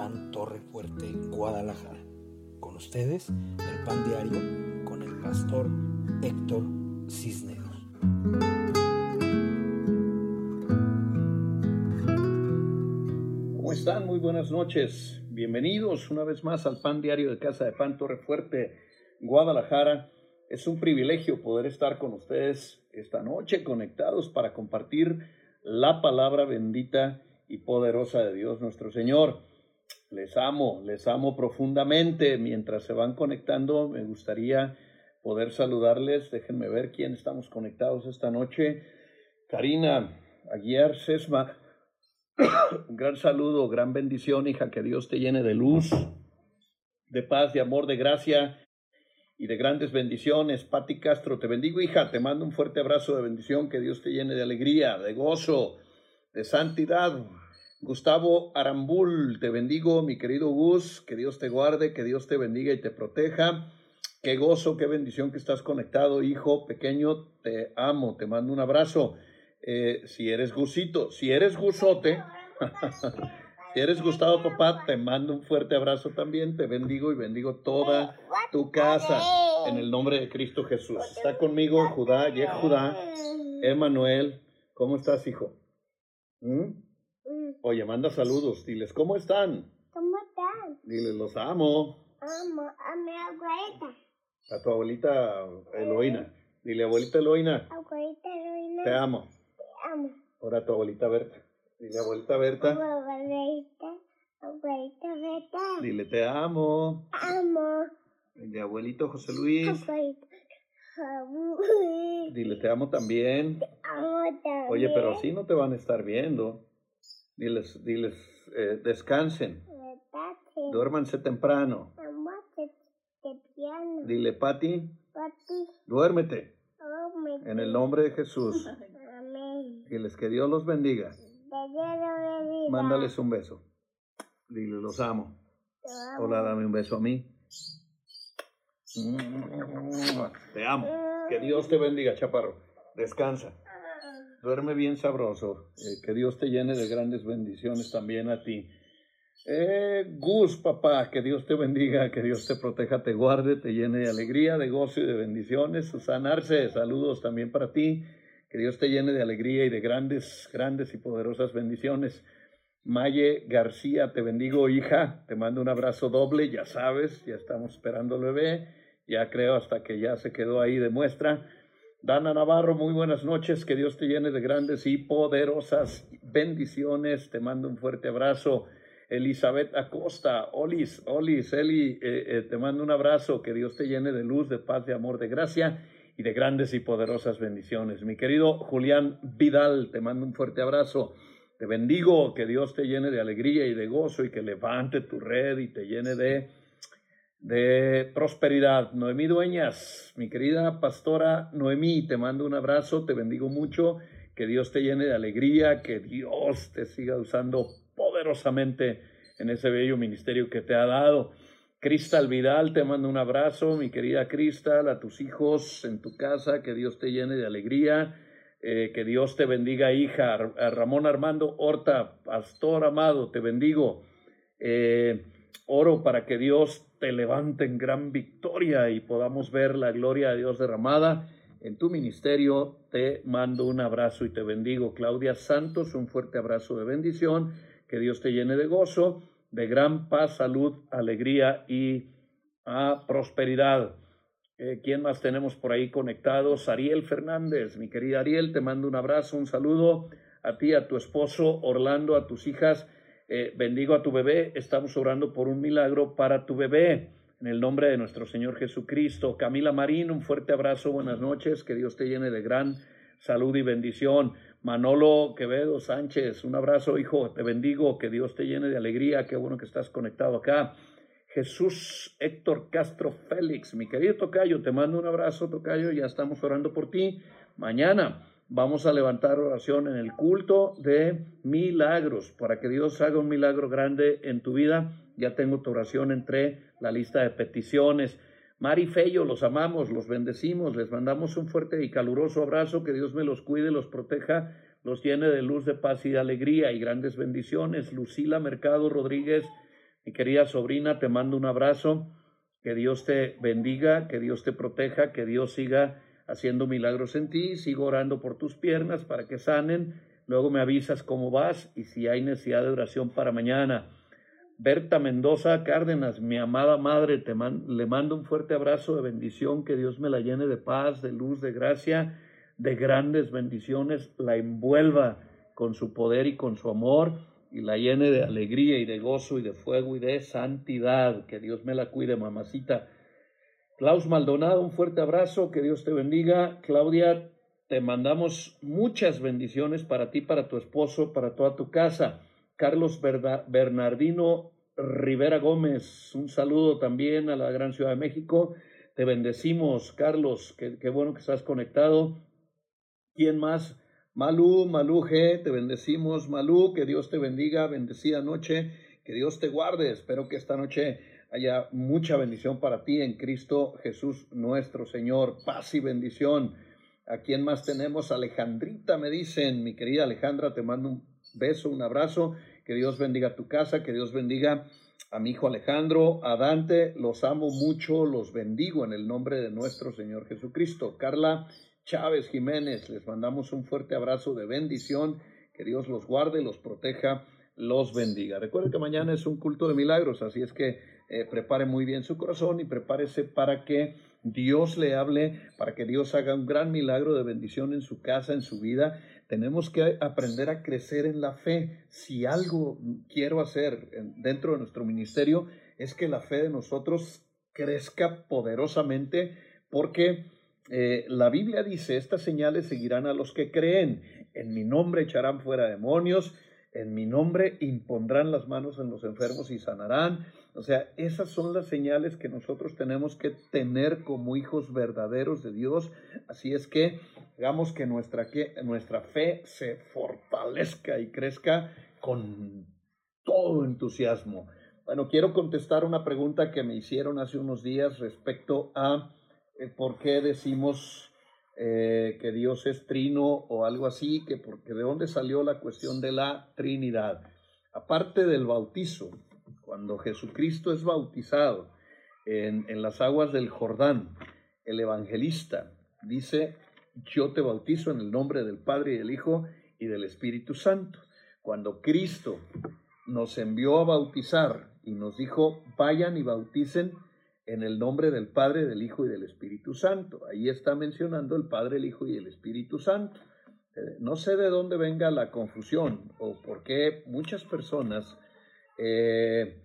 PAN Torre Fuerte, Guadalajara. Con ustedes, el Pan Diario con el pastor Héctor Cisneros. ¿Cómo están? Muy buenas noches. Bienvenidos una vez más al Pan Diario de Casa de Pan Torre Fuerte, Guadalajara. Es un privilegio poder estar con ustedes esta noche conectados para compartir la palabra bendita y poderosa de Dios nuestro Señor. Les amo, les amo profundamente. Mientras se van conectando, me gustaría poder saludarles. Déjenme ver quién estamos conectados esta noche. Karina Aguiar Sesma, un gran saludo, gran bendición, hija, que Dios te llene de luz, de paz, de amor, de gracia y de grandes bendiciones. Pati Castro, te bendigo, hija, te mando un fuerte abrazo de bendición, que Dios te llene de alegría, de gozo, de santidad. Gustavo Arambul, te bendigo, mi querido Gus, que Dios te guarde, que Dios te bendiga y te proteja. Qué gozo, qué bendición que estás conectado, hijo pequeño, te amo, te mando un abrazo. Eh, si eres Gusito, si eres Gusote, si eres Gustavo Papá, te mando un fuerte abrazo también, te bendigo y bendigo toda tu casa en el nombre de Cristo Jesús. Está conmigo Judá, y Judá, Emanuel, ¿cómo estás, hijo? ¿Mm? Oye, manda saludos, diles, ¿cómo están? ¿Cómo están? Diles, los amo. Amo a mi abuelita. A tu abuelita Eloína. Dile, abuelita Eloína, Abuelita Ruina. te amo. Te amo. Ahora a tu abuelita Berta. Dile, abuelita Berta, Abuelita. Abuelita Beta. dile, te amo. Amo. Dile, abuelito José Luis, Abuelita. Abuelita. dile, te amo también. Amo también. Oye, pero así no te van a estar viendo. Diles, diles, eh, descansen, duérmanse temprano. Dile, Pati, duérmete en el nombre de Jesús. Amén. Diles que Dios los bendiga. Mándales un beso. Dile, los amo. Hola, dame un beso a mí. Te amo. Que Dios te bendiga, chaparro. Descansa. Duerme bien sabroso. Eh, que Dios te llene de grandes bendiciones también a ti. Eh, Gus, papá, que Dios te bendiga, que Dios te proteja, te guarde, te llene de alegría, de gozo y de bendiciones. Susana Arce, saludos también para ti. Que Dios te llene de alegría y de grandes, grandes y poderosas bendiciones. Maye García, te bendigo, hija. Te mando un abrazo doble, ya sabes, ya estamos esperando el bebé. Ya creo hasta que ya se quedó ahí de muestra. Dana Navarro, muy buenas noches. Que Dios te llene de grandes y poderosas bendiciones. Te mando un fuerte abrazo. Elizabeth Acosta, Olis, Olis, Eli, eh, eh, te mando un abrazo. Que Dios te llene de luz, de paz, de amor, de gracia y de grandes y poderosas bendiciones. Mi querido Julián Vidal, te mando un fuerte abrazo. Te bendigo, que Dios te llene de alegría y de gozo y que levante tu red y te llene de, de prosperidad. Noemí Dueñas, mi querida pastora Noemí, te mando un abrazo, te bendigo mucho, que Dios te llene de alegría, que Dios te siga usando poderosamente en ese bello ministerio que te ha dado. Cristal Vidal, te mando un abrazo, mi querida Cristal, a tus hijos en tu casa, que Dios te llene de alegría. Eh, que Dios te bendiga, hija. A Ramón Armando Horta, pastor amado, te bendigo. Eh, oro para que Dios te levante en gran victoria y podamos ver la gloria de Dios derramada en tu ministerio. Te mando un abrazo y te bendigo. Claudia Santos, un fuerte abrazo de bendición. Que Dios te llene de gozo, de gran paz, salud, alegría y ah, prosperidad. Eh, ¿Quién más tenemos por ahí conectados? Ariel Fernández, mi querida Ariel, te mando un abrazo, un saludo a ti, a tu esposo Orlando, a tus hijas. Eh, bendigo a tu bebé. Estamos orando por un milagro para tu bebé. En el nombre de nuestro Señor Jesucristo. Camila Marín, un fuerte abrazo, buenas noches. Que Dios te llene de gran salud y bendición. Manolo Quevedo Sánchez, un abrazo, hijo. Te bendigo. Que Dios te llene de alegría. Qué bueno que estás conectado acá. Jesús Héctor Castro Félix, mi querido Tocayo, te mando un abrazo, Tocayo, ya estamos orando por ti. Mañana vamos a levantar oración en el culto de milagros, para que Dios haga un milagro grande en tu vida. Ya tengo tu oración entre la lista de peticiones. Mari Fello, los amamos, los bendecimos, les mandamos un fuerte y caluroso abrazo, que Dios me los cuide, los proteja, los llene de luz, de paz y de alegría y grandes bendiciones. Lucila Mercado Rodríguez, Mi querida sobrina, te mando un abrazo. Que Dios te bendiga, que Dios te proteja, que Dios siga haciendo milagros en ti. Sigo orando por tus piernas para que sanen. Luego me avisas cómo vas y si hay necesidad de oración para mañana. Berta Mendoza Cárdenas, mi amada madre, te le mando un fuerte abrazo de bendición, que Dios me la llene de paz, de luz, de gracia, de grandes bendiciones, la envuelva con su poder y con su amor y la llene de alegría y de gozo y de fuego y de santidad. Que Dios me la cuide, mamacita. Klaus Maldonado, un fuerte abrazo, que Dios te bendiga. Claudia, te mandamos muchas bendiciones para ti, para tu esposo, para toda tu casa. Carlos Bernardino Rivera Gómez, un saludo también a la gran Ciudad de México. Te bendecimos, Carlos, qué, bueno que estás conectado. ¿Quién más? Malú, Malú G, te bendecimos, Malú, que Dios te bendiga, bendecida noche, que Dios te guarde. Espero que esta noche haya mucha bendición para ti en Cristo Jesús nuestro Señor. Paz y bendición. ¿A quién más tenemos? Alejandrita, me dicen, mi querida Alejandra, te mando un beso, un abrazo que Dios bendiga tu casa, que Dios bendiga a mi hijo Alejandro, a Dante, los amo mucho, los bendigo en el nombre de nuestro Señor Jesucristo. Carla Chávez Jiménez, les mandamos un fuerte abrazo de bendición, que Dios los guarde, los proteja, los bendiga. Recuerden que mañana es un culto de milagros, así es que eh, prepare muy bien su corazón y prepárese para que Dios le hable, para que Dios haga un gran milagro de bendición en su casa, en su vida. Tenemos que aprender a crecer en la fe. Si algo quiero hacer dentro de nuestro ministerio es que la fe de nosotros crezca poderosamente porque eh, la Biblia dice, estas señales seguirán a los que creen. En mi nombre echarán fuera demonios, en mi nombre impondrán las manos en los enfermos y sanarán. O sea, esas son las señales que nosotros tenemos que tener como hijos verdaderos de Dios. Así es que hagamos que nuestra, que nuestra fe se fortalezca y crezca con todo entusiasmo. Bueno, quiero contestar una pregunta que me hicieron hace unos días respecto a eh, por qué decimos eh, que Dios es trino o algo así, que porque de dónde salió la cuestión de la Trinidad. Aparte del bautizo, cuando Jesucristo es bautizado en, en las aguas del Jordán, el evangelista dice, yo te bautizo en el nombre del Padre y del Hijo y del Espíritu Santo. Cuando Cristo nos envió a bautizar y nos dijo, vayan y bauticen en el nombre del Padre, del Hijo y del Espíritu Santo. Ahí está mencionando el Padre, el Hijo y el Espíritu Santo. Eh, no sé de dónde venga la confusión o por qué muchas personas eh,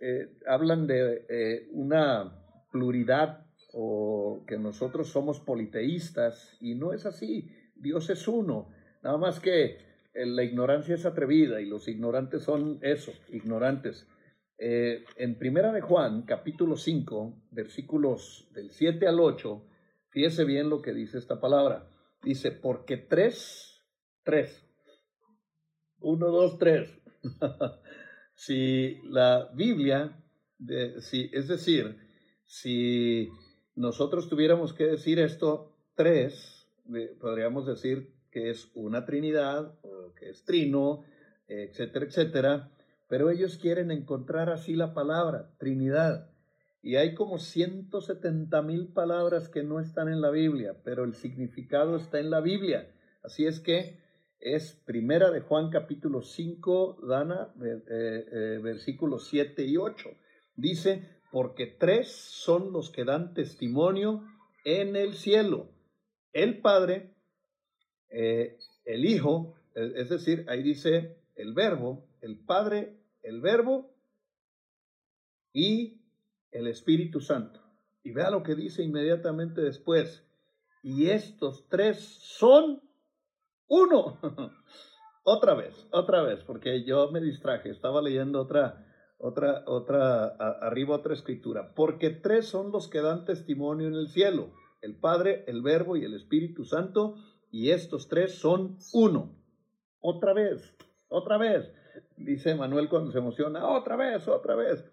eh, hablan de una pluralidad o que nosotros somos politeístas y no es así. Dios es uno. Nada más que la ignorancia es atrevida y los ignorantes son eso, ignorantes. Eh, en Primera de Juan, capítulo 5, versículos del 7 al 8, fíjese bien lo que dice esta palabra. Dice, porque tres, tres, uno, dos, tres. si la Biblia, si, es decir, si nosotros tuviéramos que decir esto, tres, podríamos decir que es una Trinidad, o que es trino, etcétera, etcétera pero ellos quieren encontrar así la palabra, Trinidad. Y hay como 170 mil palabras que no están en la Biblia, pero el significado está en la Biblia. Así es que es primera de Juan capítulo 5, Dana, eh, eh, versículos 7 y 8. Dice, porque tres son los que dan testimonio en el cielo. El Padre, eh, el Hijo, es decir, ahí dice el Verbo, el Padre, el Verbo y el Espíritu Santo. Y vea lo que dice inmediatamente después. Y estos tres son uno. otra vez, otra vez, porque yo me distraje, estaba leyendo otra, otra, otra, arriba otra escritura. Porque tres son los que dan testimonio en el cielo, el Padre, el Verbo y el Espíritu Santo, y estos tres son uno. Otra vez, otra vez dice Manuel cuando se emociona, otra vez, otra vez,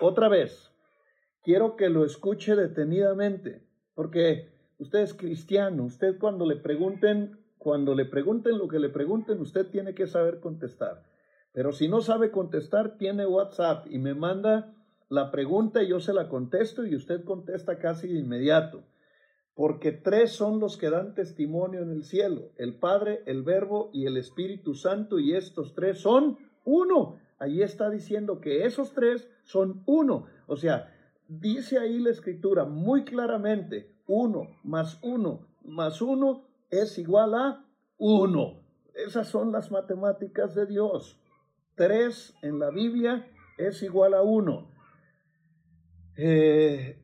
otra vez. Quiero que lo escuche detenidamente, porque usted es cristiano, usted cuando le pregunten, cuando le pregunten lo que le pregunten, usted tiene que saber contestar. Pero si no sabe contestar, tiene WhatsApp y me manda la pregunta y yo se la contesto y usted contesta casi de inmediato. Porque tres son los que dan testimonio en el cielo, el Padre, el Verbo y el Espíritu Santo, y estos tres son uno. Allí está diciendo que esos tres son uno. O sea, dice ahí la escritura muy claramente, uno más uno más uno es igual a uno. Esas son las matemáticas de Dios. Tres en la Biblia es igual a uno. Eh,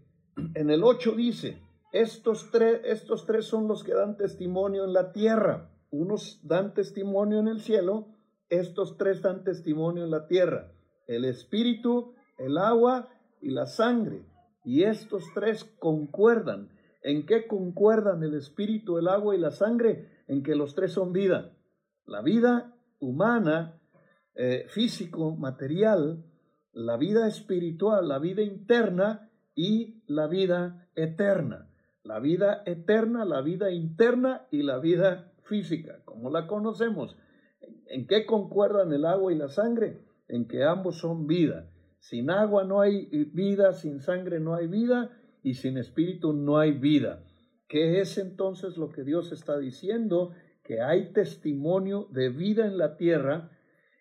en el 8 dice, estos tres, estos tres son los que dan testimonio en la tierra. Unos dan testimonio en el cielo, estos tres dan testimonio en la tierra. El espíritu, el agua y la sangre. Y estos tres concuerdan. ¿En qué concuerdan el espíritu, el agua y la sangre? En que los tres son vida. La vida humana, eh, físico, material, la vida espiritual, la vida interna y la vida eterna. La vida eterna, la vida interna y la vida física, como la conocemos. ¿En qué concuerdan el agua y la sangre? En que ambos son vida. Sin agua no hay vida, sin sangre no hay vida y sin espíritu no hay vida. ¿Qué es entonces lo que Dios está diciendo? Que hay testimonio de vida en la tierra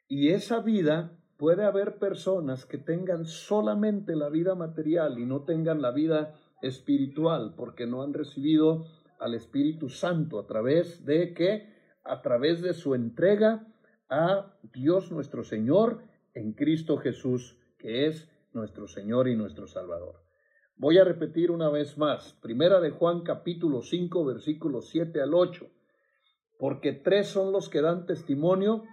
y esa vida puede haber personas que tengan solamente la vida material y no tengan la vida espiritual porque no han recibido al Espíritu Santo a través de que a través de su entrega a Dios nuestro Señor en Cristo Jesús, que es nuestro Señor y nuestro Salvador. Voy a repetir una vez más, primera de Juan capítulo 5 versículos 7 al 8, porque tres son los que dan testimonio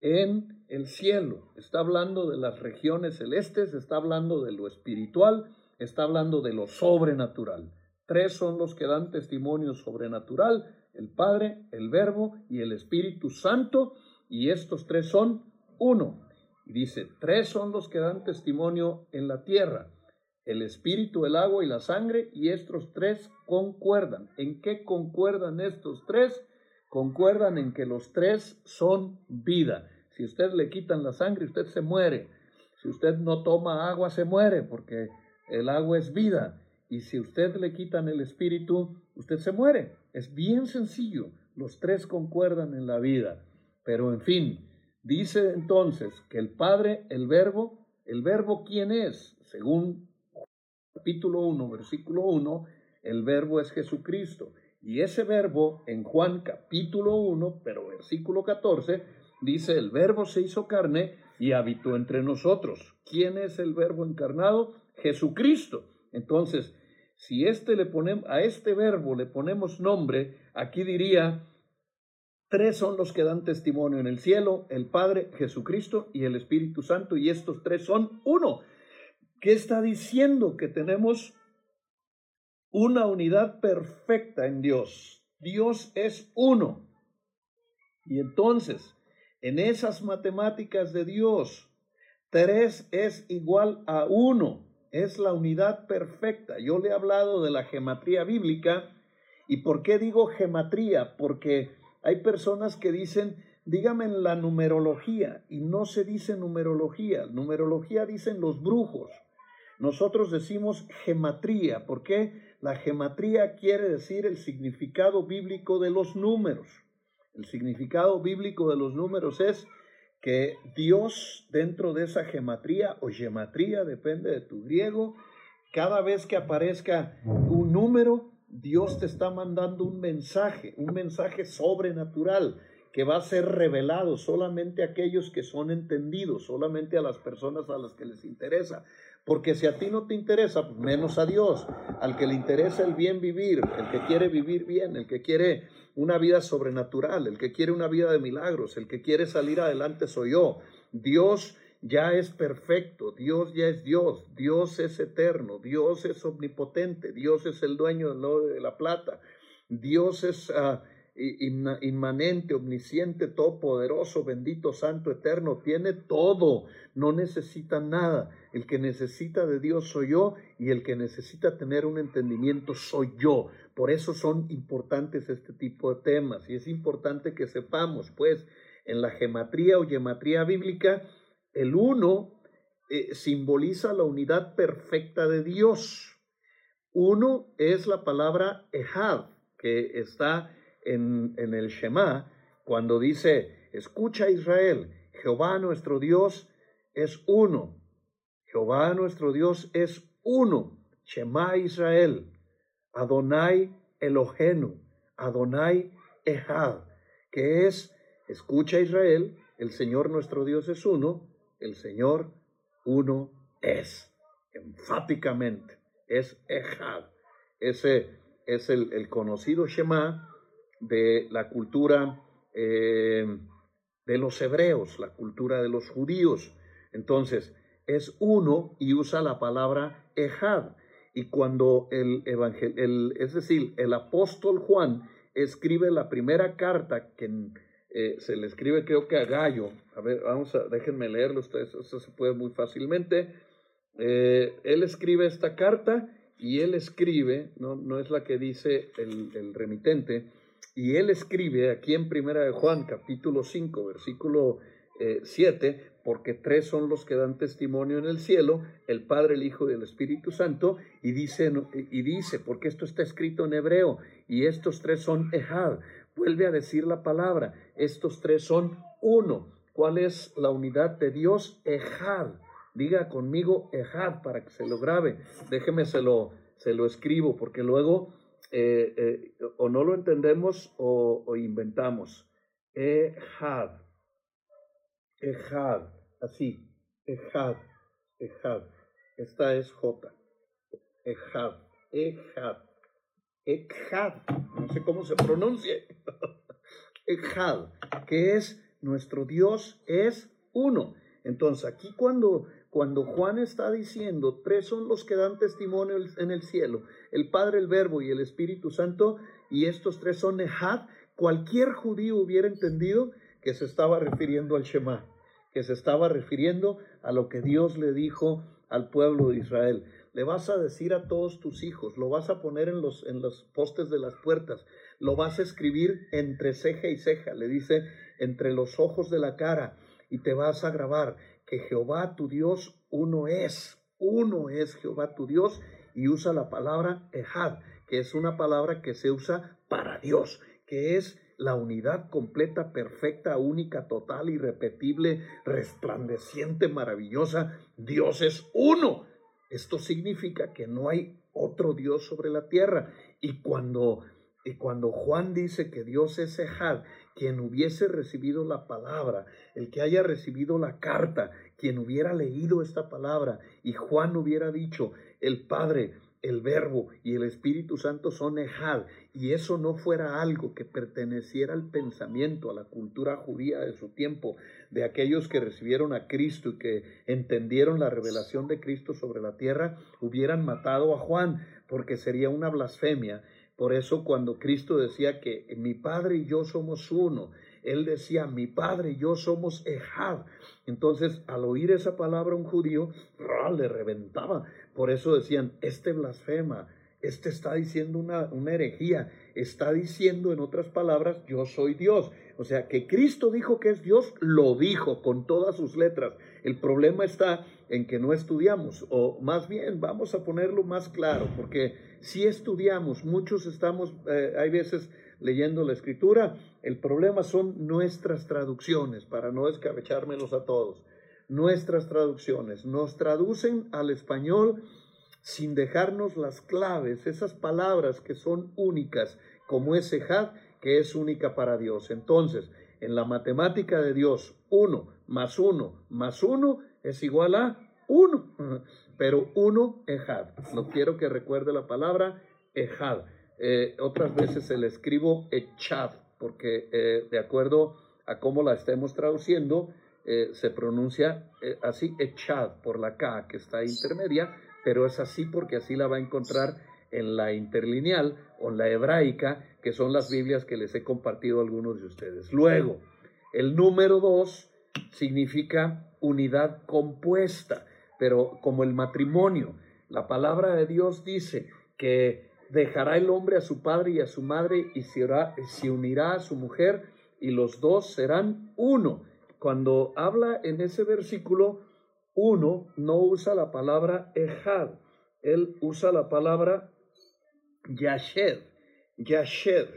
en el cielo. Está hablando de las regiones celestes, está hablando de lo espiritual, está hablando de lo sobrenatural. Tres son los que dan testimonio sobrenatural, el Padre, el Verbo y el Espíritu Santo, y estos tres son uno. Y dice, tres son los que dan testimonio en la tierra, el Espíritu, el agua y la sangre, y estos tres concuerdan. ¿En qué concuerdan estos tres? Concuerdan en que los tres son vida. Si usted le quitan la sangre, usted se muere. Si usted no toma agua, se muere, porque el agua es vida. Y si usted le quitan el espíritu, usted se muere. Es bien sencillo. Los tres concuerdan en la vida. Pero en fin, dice entonces que el Padre, el Verbo, el Verbo quién es? Según capítulo 1, versículo 1, el Verbo es Jesucristo. Y ese verbo en Juan capítulo 1, pero versículo 14, dice, el verbo se hizo carne y habitó entre nosotros. ¿Quién es el verbo encarnado? Jesucristo. Entonces, si este le ponemos, a este verbo le ponemos nombre, aquí diría, tres son los que dan testimonio en el cielo, el Padre, Jesucristo y el Espíritu Santo, y estos tres son uno. ¿Qué está diciendo? Que tenemos una unidad perfecta en Dios. Dios es uno. Y entonces, en esas matemáticas de Dios, tres es igual a uno es la unidad perfecta. Yo le he hablado de la gematría bíblica. ¿Y por qué digo gematría? Porque hay personas que dicen, dígame la numerología, y no se dice numerología. Numerología dicen los brujos. Nosotros decimos gematría. ¿Por qué? La gematría quiere decir el significado bíblico de los números. El significado bíblico de los números es que Dios dentro de esa gematría o gematría, depende de tu griego, cada vez que aparezca un número, Dios te está mandando un mensaje, un mensaje sobrenatural que va a ser revelado solamente a aquellos que son entendidos, solamente a las personas a las que les interesa. Porque si a ti no te interesa, pues menos a Dios. Al que le interesa el bien vivir, el que quiere vivir bien, el que quiere una vida sobrenatural, el que quiere una vida de milagros, el que quiere salir adelante soy yo. Dios ya es perfecto, Dios ya es Dios, Dios es eterno, Dios es omnipotente, Dios es el dueño de la plata, Dios es... Ah, inmanente, omnisciente, todopoderoso, bendito, santo, eterno, tiene todo, no necesita nada. El que necesita de Dios soy yo y el que necesita tener un entendimiento soy yo. Por eso son importantes este tipo de temas y es importante que sepamos, pues, En la gematría o gematría bíblica, el uno eh, simboliza la unidad perfecta de Dios. Uno es la palabra Ehad, que está en, en el Shema, cuando dice, escucha Israel, Jehová nuestro Dios es uno. Jehová nuestro Dios es uno. Shema Israel. Adonai Elohenu. Adonai Ehad. Que es, escucha Israel, el Señor nuestro Dios es uno. El Señor uno es. Enfáticamente. Es Ehad. Ese es el, conocido Shema de la cultura eh, de los hebreos, la cultura de los judíos. Entonces, es uno y usa la palabra Ejad. Y cuando el evangel es decir, el apóstol Juan escribe la primera carta que eh, se le escribe creo que a Gallo, a ver, vamos a, déjenme leerlo, ustedes, eso se puede muy fácilmente. Eh, él escribe esta carta y él escribe, no, no es la que dice el, remitente, y él escribe aquí en Primera de Juan, capítulo 5, versículo 7, eh, porque tres son los que dan testimonio en el cielo, el Padre, el Hijo y el Espíritu Santo, y dice, y dice, porque esto está escrito en hebreo, y estos tres son Ejad. Vuelve a decir la palabra, estos tres son uno. ¿Cuál es la unidad de Dios? Ejad. Diga conmigo Ejad para que se lo grabe. Déjeme se lo, se lo escribo, porque luego eh, eh, o no lo entendemos o, inventamos. Ejad. Ejad, así, Ejad, Ejad. Esta es J. Ejad, Ejad, Ejad. No sé cómo se pronuncia. Ejad, que es nuestro Dios es uno. Entonces, aquí cuando, cuando Juan está diciendo, tres son los que dan testimonio en el cielo, el Padre, el Verbo y el Espíritu Santo, y estos tres son Ejad, cualquier judío hubiera entendido que se estaba refiriendo al Shema que se estaba refiriendo a lo que Dios le dijo al pueblo de Israel. Le vas a decir a todos tus hijos, lo vas a poner en los, en los postes de las puertas, lo vas a escribir entre ceja y ceja, le dice, entre los ojos de la cara, y te vas a grabar que Jehová tu Dios uno es, uno es Jehová tu Dios, y usa la palabra Ehad, que es una palabra que se usa para Dios, que es la unidad completa, perfecta, única, total, irrepetible, resplandeciente, maravillosa. Dios es uno. Esto significa que no hay otro Dios sobre la tierra. Y cuando, y cuando Juan dice que Dios es Ejad, quien hubiese recibido la palabra, el que haya recibido la carta, quien hubiera leído esta palabra, y Juan hubiera dicho, el Padre, el Verbo y el Espíritu Santo son Ejad, y eso no fuera algo que perteneciera al pensamiento, a la cultura judía de su tiempo, de aquellos que recibieron a Cristo y que entendieron la revelación de Cristo sobre la tierra, hubieran matado a Juan, porque sería una blasfemia. Por eso cuando Cristo decía que mi Padre y yo somos uno, él decía, mi padre y yo somos Ejad. Entonces, al oír esa palabra un judío, le reventaba. Por eso decían, este blasfema, este está diciendo una, una herejía, está diciendo en otras palabras, yo soy Dios. O sea, que Cristo dijo que es Dios, lo dijo con todas sus letras. El problema está en que no estudiamos, o más bien vamos a ponerlo más claro, porque si estudiamos, muchos estamos, eh, hay veces leyendo la escritura, el problema son nuestras traducciones, para no escabechármelos a todos. Nuestras traducciones nos traducen al español sin dejarnos las claves, esas palabras que son únicas, como ese had que es única para Dios. Entonces, en la matemática de Dios, uno más uno más uno es igual a uno, pero uno ejad. No quiero que recuerde la palabra ejad. Eh, otras veces se le escribo echad, porque eh, de acuerdo a cómo la estemos traduciendo, eh, se pronuncia así echad por la K que está intermedia, pero es así porque así la va a encontrar en la interlineal o en la hebraica, que son las Biblias que les he compartido a algunos de ustedes. Luego, el número dos significa unidad compuesta, pero como el matrimonio, la palabra de Dios dice que dejará el hombre a su padre y a su madre y se, unirá a su mujer y los dos serán uno. Cuando habla en ese versículo, uno no usa la palabra ejad, él usa la palabra yashed, yashed.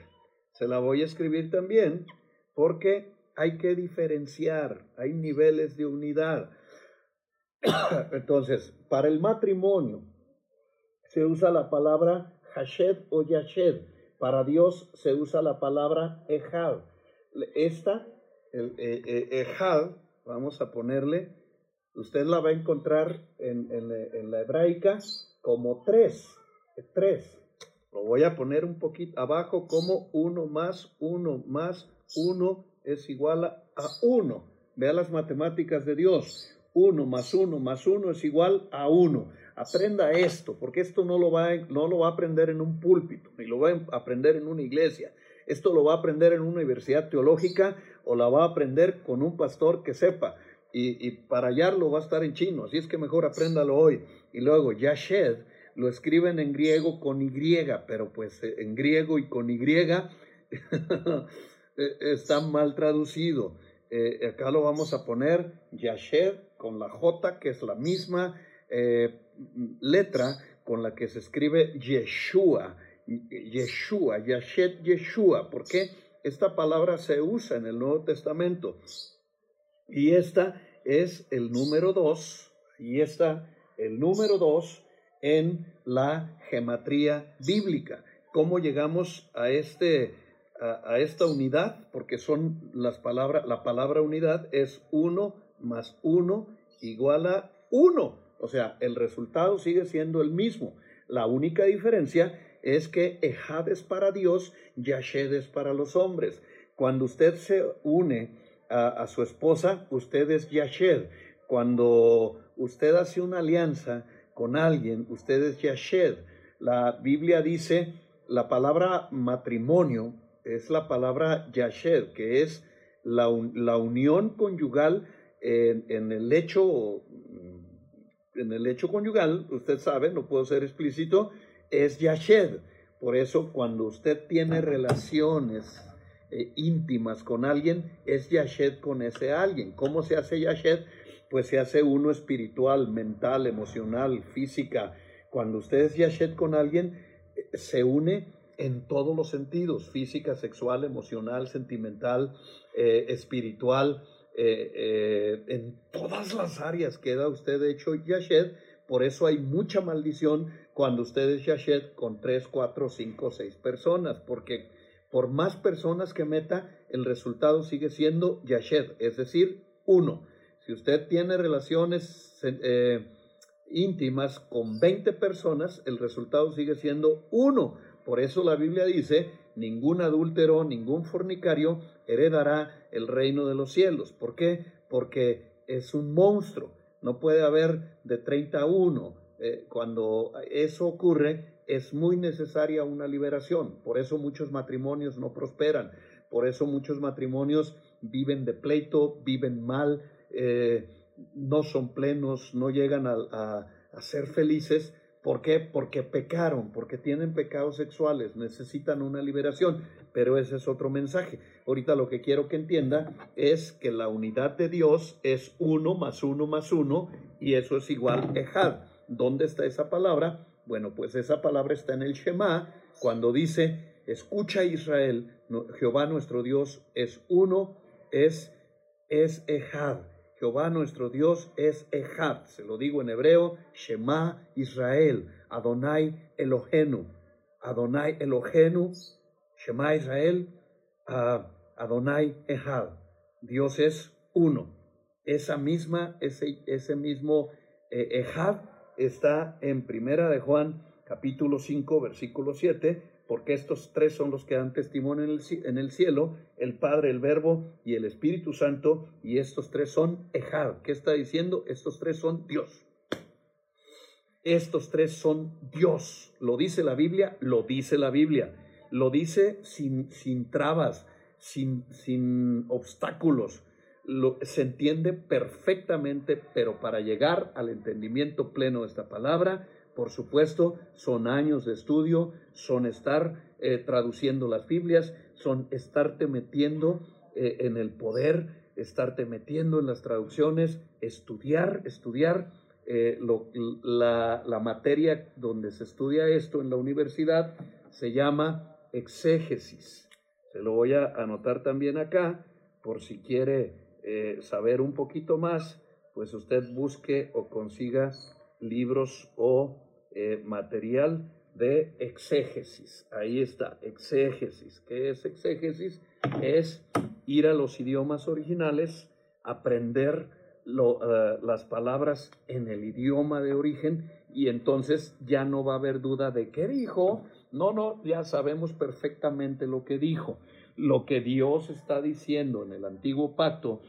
Se la voy a escribir también porque hay que diferenciar, hay niveles de unidad. Entonces, para el matrimonio se usa la palabra hashed o yashed. Para Dios se usa la palabra ejad. Esta, el eh, eh, ejad, vamos a ponerle, usted la va a encontrar en, en la hebraica como tres, tres. Lo voy a poner un poquito abajo como uno más uno más uno es igual a, uno. Vea las matemáticas de Dios. Uno más uno más uno es igual a uno. Aprenda esto, porque esto no lo, va, no lo va a aprender en un púlpito, ni lo va a aprender en una iglesia. Esto lo va a aprender en una universidad teológica o la va a aprender con un pastor que sepa. Y, y para hallarlo va a estar en chino, así es que mejor apréndalo hoy. Y luego, Yashed, lo escriben en griego con Y, pero pues eh, en griego y con Y eh, está mal traducido. Eh, acá lo vamos a poner Yashed con la J, que es la misma letra con la que se escribe Yeshua. Yeshua, Yashed Yeshua. ¿Por qué? Esta palabra se usa en el Nuevo Testamento. Y esta es el número 2. Y esta, el número 2 en la gematría bíblica. ¿Cómo llegamos a, este, a, esta unidad? Porque son las palabras, la palabra unidad es uno más uno igual a uno. O sea, el resultado sigue siendo el mismo. La única diferencia es que Ejad es para Dios, Yashed es para los hombres. Cuando usted se une a, a su esposa, usted es Yashed. Cuando usted hace una alianza, con alguien, ustedes yashed. La Biblia dice, la palabra matrimonio es la palabra yashed, que es la, la unión conyugal en, el hecho, en el hecho conyugal, usted sabe, no puedo ser explícito, es yashed. Por eso cuando usted tiene relaciones eh, íntimas con alguien, es yashed con ese alguien. ¿Cómo se hace yashed? pues se hace uno espiritual, mental, emocional, física. Cuando usted es yashet con alguien, eh, se une en todos los sentidos, física, sexual, emocional, sentimental, eh, espiritual, en todas las áreas queda usted hecho yashet. Por eso hay mucha maldición cuando usted es yashet con tres, cuatro, cinco, seis personas, porque por más personas que meta, el resultado sigue siendo yashet, es decir, uno. Si usted tiene relaciones eh, íntimas con 20 personas, el resultado sigue siendo uno. Por eso la Biblia dice, ningún adúltero, ningún fornicario heredará el reino de los cielos. ¿Por qué? Porque es un monstruo. No puede haber de 31. Eh, cuando eso ocurre, es muy necesaria una liberación. Por eso muchos matrimonios no prosperan. Por eso muchos matrimonios viven de pleito, viven mal, eh, no son plenos, no llegan a, ser felices. ¿Por qué? Porque pecaron, porque tienen pecados sexuales, necesitan una liberación. Pero ese es otro mensaje. Ahorita lo que quiero que entienda es que la unidad de Dios es uno más uno más uno y eso es igual Ejad. ¿Dónde está esa palabra? Bueno, pues esa palabra está en el Shema cuando dice, escucha Israel, Jehová nuestro Dios es uno, es, es Ejad. Jehová nuestro Dios es Ejad, se lo digo en hebreo, Shema Israel, Adonai Elohenu, Adonai Elohenu, Shema Israel, Adonai Ejad. Dios es uno. Esa misma, ese, ese mismo eh, Ejad está en Primera de Juan, capítulo 5, versículo 7, porque estos tres son los que dan testimonio en el, cielo, el Padre, el Verbo y el Espíritu Santo, y estos tres son Ejad. ¿Qué está diciendo? Estos tres son Dios. Estos tres son Dios. ¿Lo dice la Biblia? Lo dice la Biblia. Lo dice sin, sin trabas, sin, sin obstáculos. Se entiende perfectamente, pero para llegar al entendimiento pleno de esta palabra, por supuesto, son años de estudio, son estar eh, traduciendo las Biblias, son estarte metiendo eh, en el poder estarte metiendo en las traducciones, estudiar, estudiar eh, la, la materia donde se estudia esto en la universidad se llama exégesis. Se lo voy a anotar también acá por si quiere eh, saber un poquito más, pues usted busque o consiga libros o eh, material de exégesis. Ahí está, exégesis. ¿Qué es exégesis? Es ir a los idiomas originales, aprender eh, las palabras en el idioma de origen y entonces ya no va a haber duda de qué dijo. No, no, ya sabemos perfectamente lo que dijo. Lo que Dios está diciendo en el antiguo pacto,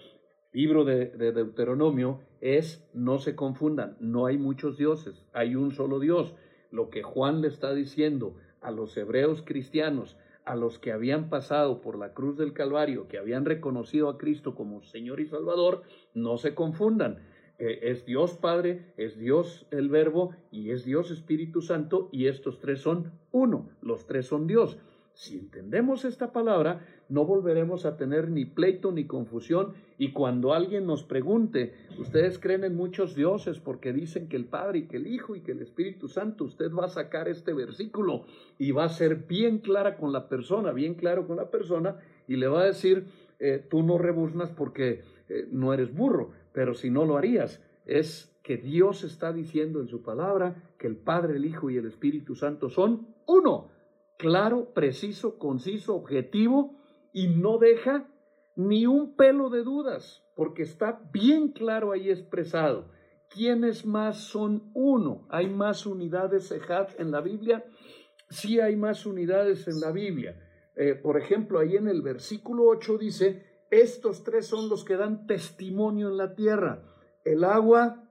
libro de, de Deuteronomio, es no se confundan, no hay muchos dioses, hay un solo Dios. Lo que Juan le está diciendo a los hebreos cristianos, a los que habían pasado por la cruz del Calvario, que habían reconocido a Cristo como Señor y Salvador, no se confundan. Eh, es Dios Padre, es Dios el Verbo y es Dios Espíritu Santo y estos tres son uno, los tres son Dios. Si entendemos esta palabra, no volveremos a tener ni pleito ni confusión y cuando alguien nos pregunte, ustedes creen en muchos dioses porque dicen que el Padre y que el Hijo y que el Espíritu Santo, usted va a sacar este versículo y va a ser bien clara con la persona, bien claro con la persona y le va a decir, eh, tú no rebuznas porque eh, no eres burro, pero si no lo harías, es que Dios está diciendo en su palabra que el Padre, el Hijo y el Espíritu Santo son uno claro, preciso, conciso, objetivo y no deja ni un pelo de dudas, porque está bien claro ahí expresado. ¿Quiénes más son uno? ¿Hay más unidades en la Biblia? Sí hay más unidades en la Biblia. Eh, por ejemplo, ahí en el versículo 8 dice, estos tres son los que dan testimonio en la tierra, el agua,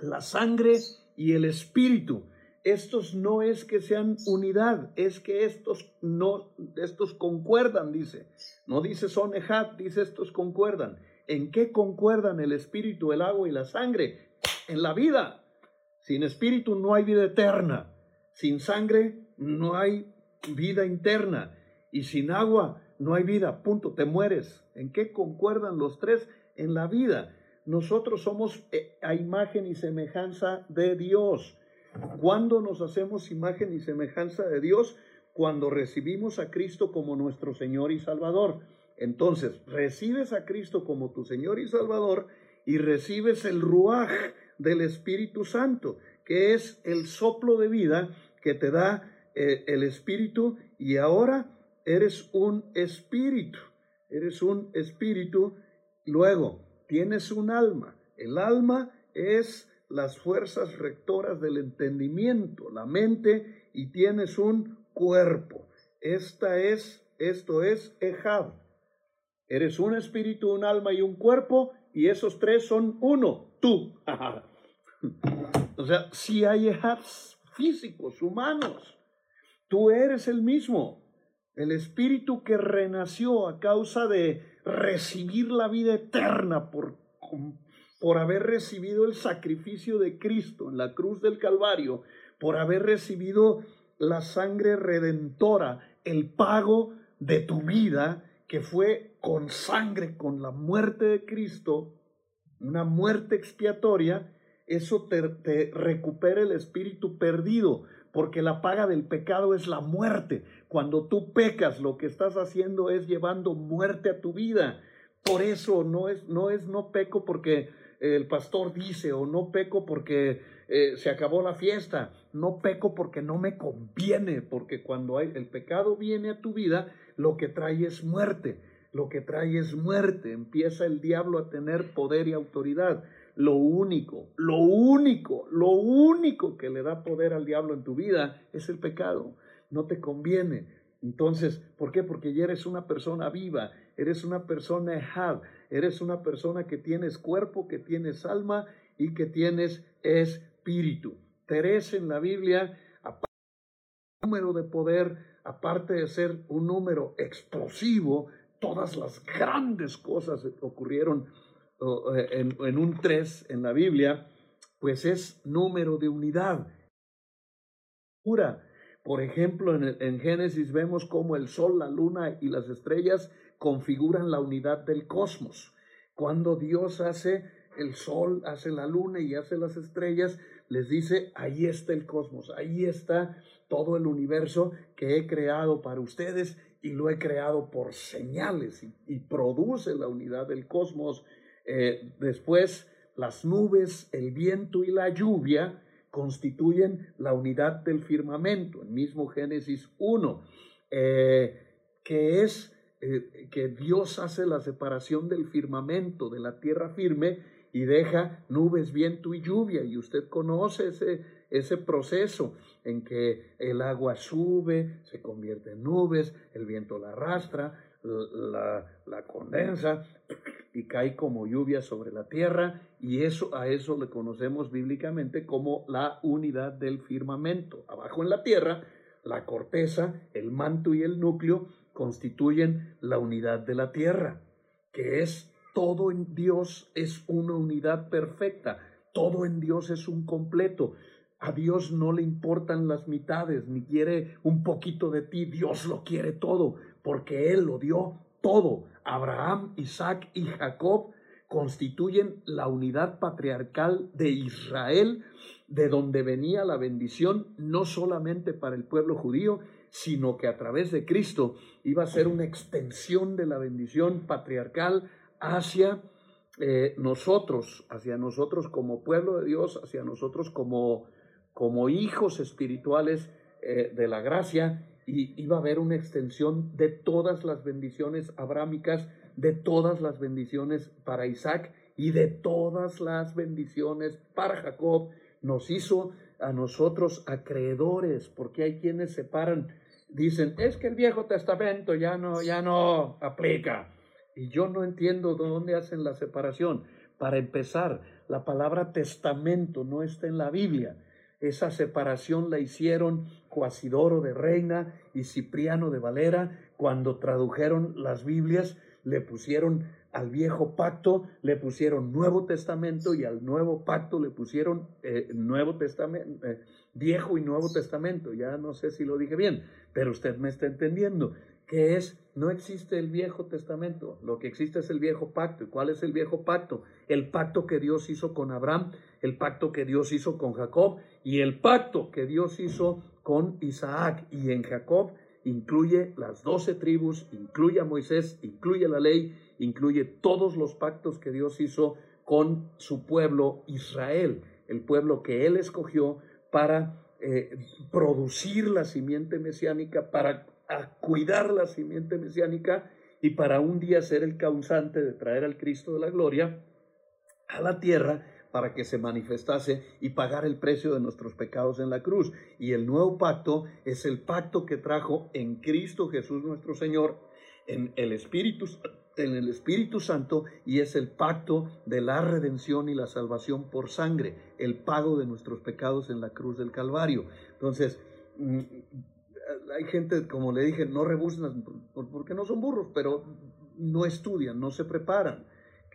la sangre y el espíritu estos no es que sean unidad, es que estos no, estos concuerdan, dice. No dice son ejat, dice estos concuerdan. ¿En qué concuerdan el espíritu, el agua y la sangre? En la vida. Sin espíritu no hay vida eterna. Sin sangre no hay vida interna. Y sin agua no hay vida. Punto. Te mueres. ¿En qué concuerdan los tres? En la vida. Nosotros somos eh, a imagen y semejanza de Dios. ¿Cuándo nos hacemos imagen y semejanza de Dios? Cuando recibimos a Cristo como nuestro Señor y Salvador. Entonces, recibes a Cristo como tu Señor y Salvador y recibes el ruaj del Espíritu Santo, que es el soplo de vida que te da eh, el Espíritu y ahora eres un espíritu, eres un espíritu, luego tienes un alma. El alma es las fuerzas rectoras del entendimiento, la mente, y tienes un cuerpo. Esta es, esto es Ejab. Eres un espíritu, un alma y un cuerpo, y esos tres son uno, tú. o sea, si hay Ejabs físicos, humanos, tú eres el mismo. El espíritu que renació a causa de recibir la vida eterna por por haber recibido el sacrificio de Cristo en la cruz del Calvario, por haber recibido la sangre redentora, el pago de tu vida, que fue con sangre, con la muerte de Cristo, una muerte expiatoria, eso te, te, recupera el espíritu perdido, porque la paga del pecado es la muerte. Cuando tú pecas, lo que estás haciendo es llevando muerte a tu vida. Por eso no es no es no peco porque el pastor dice o no peco porque eh, se acabó la fiesta, no peco porque no me conviene, porque cuando hay, el pecado viene a tu vida, lo que trae es muerte, lo que trae es muerte, empieza el diablo a tener poder y autoridad. Lo único, lo único, lo único que le da poder al diablo en tu vida es el pecado. No te conviene. Entonces, ¿por qué? Porque ya eres una persona viva, eres una persona ehad, eres una persona que tienes cuerpo, que tienes alma y que tienes espíritu. Teresa en la Biblia, aparte número de poder, aparte de ser un número explosivo, todas las grandes cosas ocurrieron eh, en, en un tres en la Biblia, pues es número de unidad. Por ejemplo, en, en Génesis vemos cómo el sol, la luna y las estrellas configuran la unidad del cosmos. Cuando Dios hace el sol, hace la luna y hace las estrellas, les dice, ahí está el cosmos, ahí está todo el universo que he creado para ustedes y lo he creado por señales y, produce la unidad del cosmos. Eh, después, las nubes, el viento y la lluvia constituyen la unidad del firmamento, el mismo Génesis 1, eh, que es eh, que Dios hace la separación del firmamento, de la tierra firme, y deja nubes, viento y lluvia. Y usted conoce ese, ese proceso en que el agua sube, se convierte en nubes, el viento la arrastra, la, la, condensa y cae como lluvia sobre la tierra y eso a eso le conocemos bíblicamente como la unidad del firmamento. Abajo en la tierra, la corteza, el manto y el núcleo constituyen la unidad de la tierra, que es todo en Dios es una unidad perfecta, todo en Dios es un completo. A Dios no le importan las mitades, ni quiere un poquito de ti, Dios lo quiere todo, porque Él lo dio todo. Abraham, Isaac y Jacob constituyen la unidad patriarcal de Israel, de donde venía la bendición no solamente para el pueblo judío, sino que a través de Cristo iba a ser una extensión de la bendición patriarcal hacia eh, nosotros, hacia nosotros como pueblo de Dios, hacia nosotros como, como hijos espirituales eh, de la gracia, y iba a haber una extensión de todas las bendiciones abrámicas, de todas las bendiciones para Isaac y de todas las bendiciones para Jacob. Nos hizo a nosotros acreedores, porque hay quienes separan, dicen, es que el Viejo Testamento ya no, ya no aplica. Y yo no entiendo dónde hacen la separación. Para empezar, la palabra testamento no está en la Biblia. Esa separación la hicieron Cuasidoro de Reina y Cipriano de Valera cuando tradujeron las Biblias, le pusieron al viejo pacto, le pusieron Nuevo Testamento y al Nuevo Pacto le pusieron eh, Nuevo Testamento, eh, Viejo y Nuevo Testamento. Ya no sé si lo dije bien, pero usted me está entendiendo que es, no existe el Viejo Testamento, lo que existe es el Viejo Pacto. ¿Y cuál es el Viejo Pacto? El pacto que Dios hizo con Abraham, el pacto que Dios hizo con Jacob y el pacto que Dios hizo con Isaac. Y en Jacob incluye las doce tribus, incluye a Moisés, incluye la ley, incluye todos los pactos que Dios hizo con su pueblo Israel, el pueblo que él escogió para eh, producir la simiente mesiánica, para cuidar la simiente mesiánica y para un día ser el causante de traer al Cristo de la gloria a la tierra para que se manifestase y pagar el precio de nuestros pecados en la cruz. Y el nuevo pacto es el pacto que trajo en Cristo Jesús nuestro Señor, en el Espíritu, en el Espíritu Santo, y es el pacto de la redención y la salvación por sangre, el pago de nuestros pecados en la cruz del Calvario. Entonces, mm, hay gente, como le dije, no rebuznan porque no son burros, pero no estudian, no se preparan,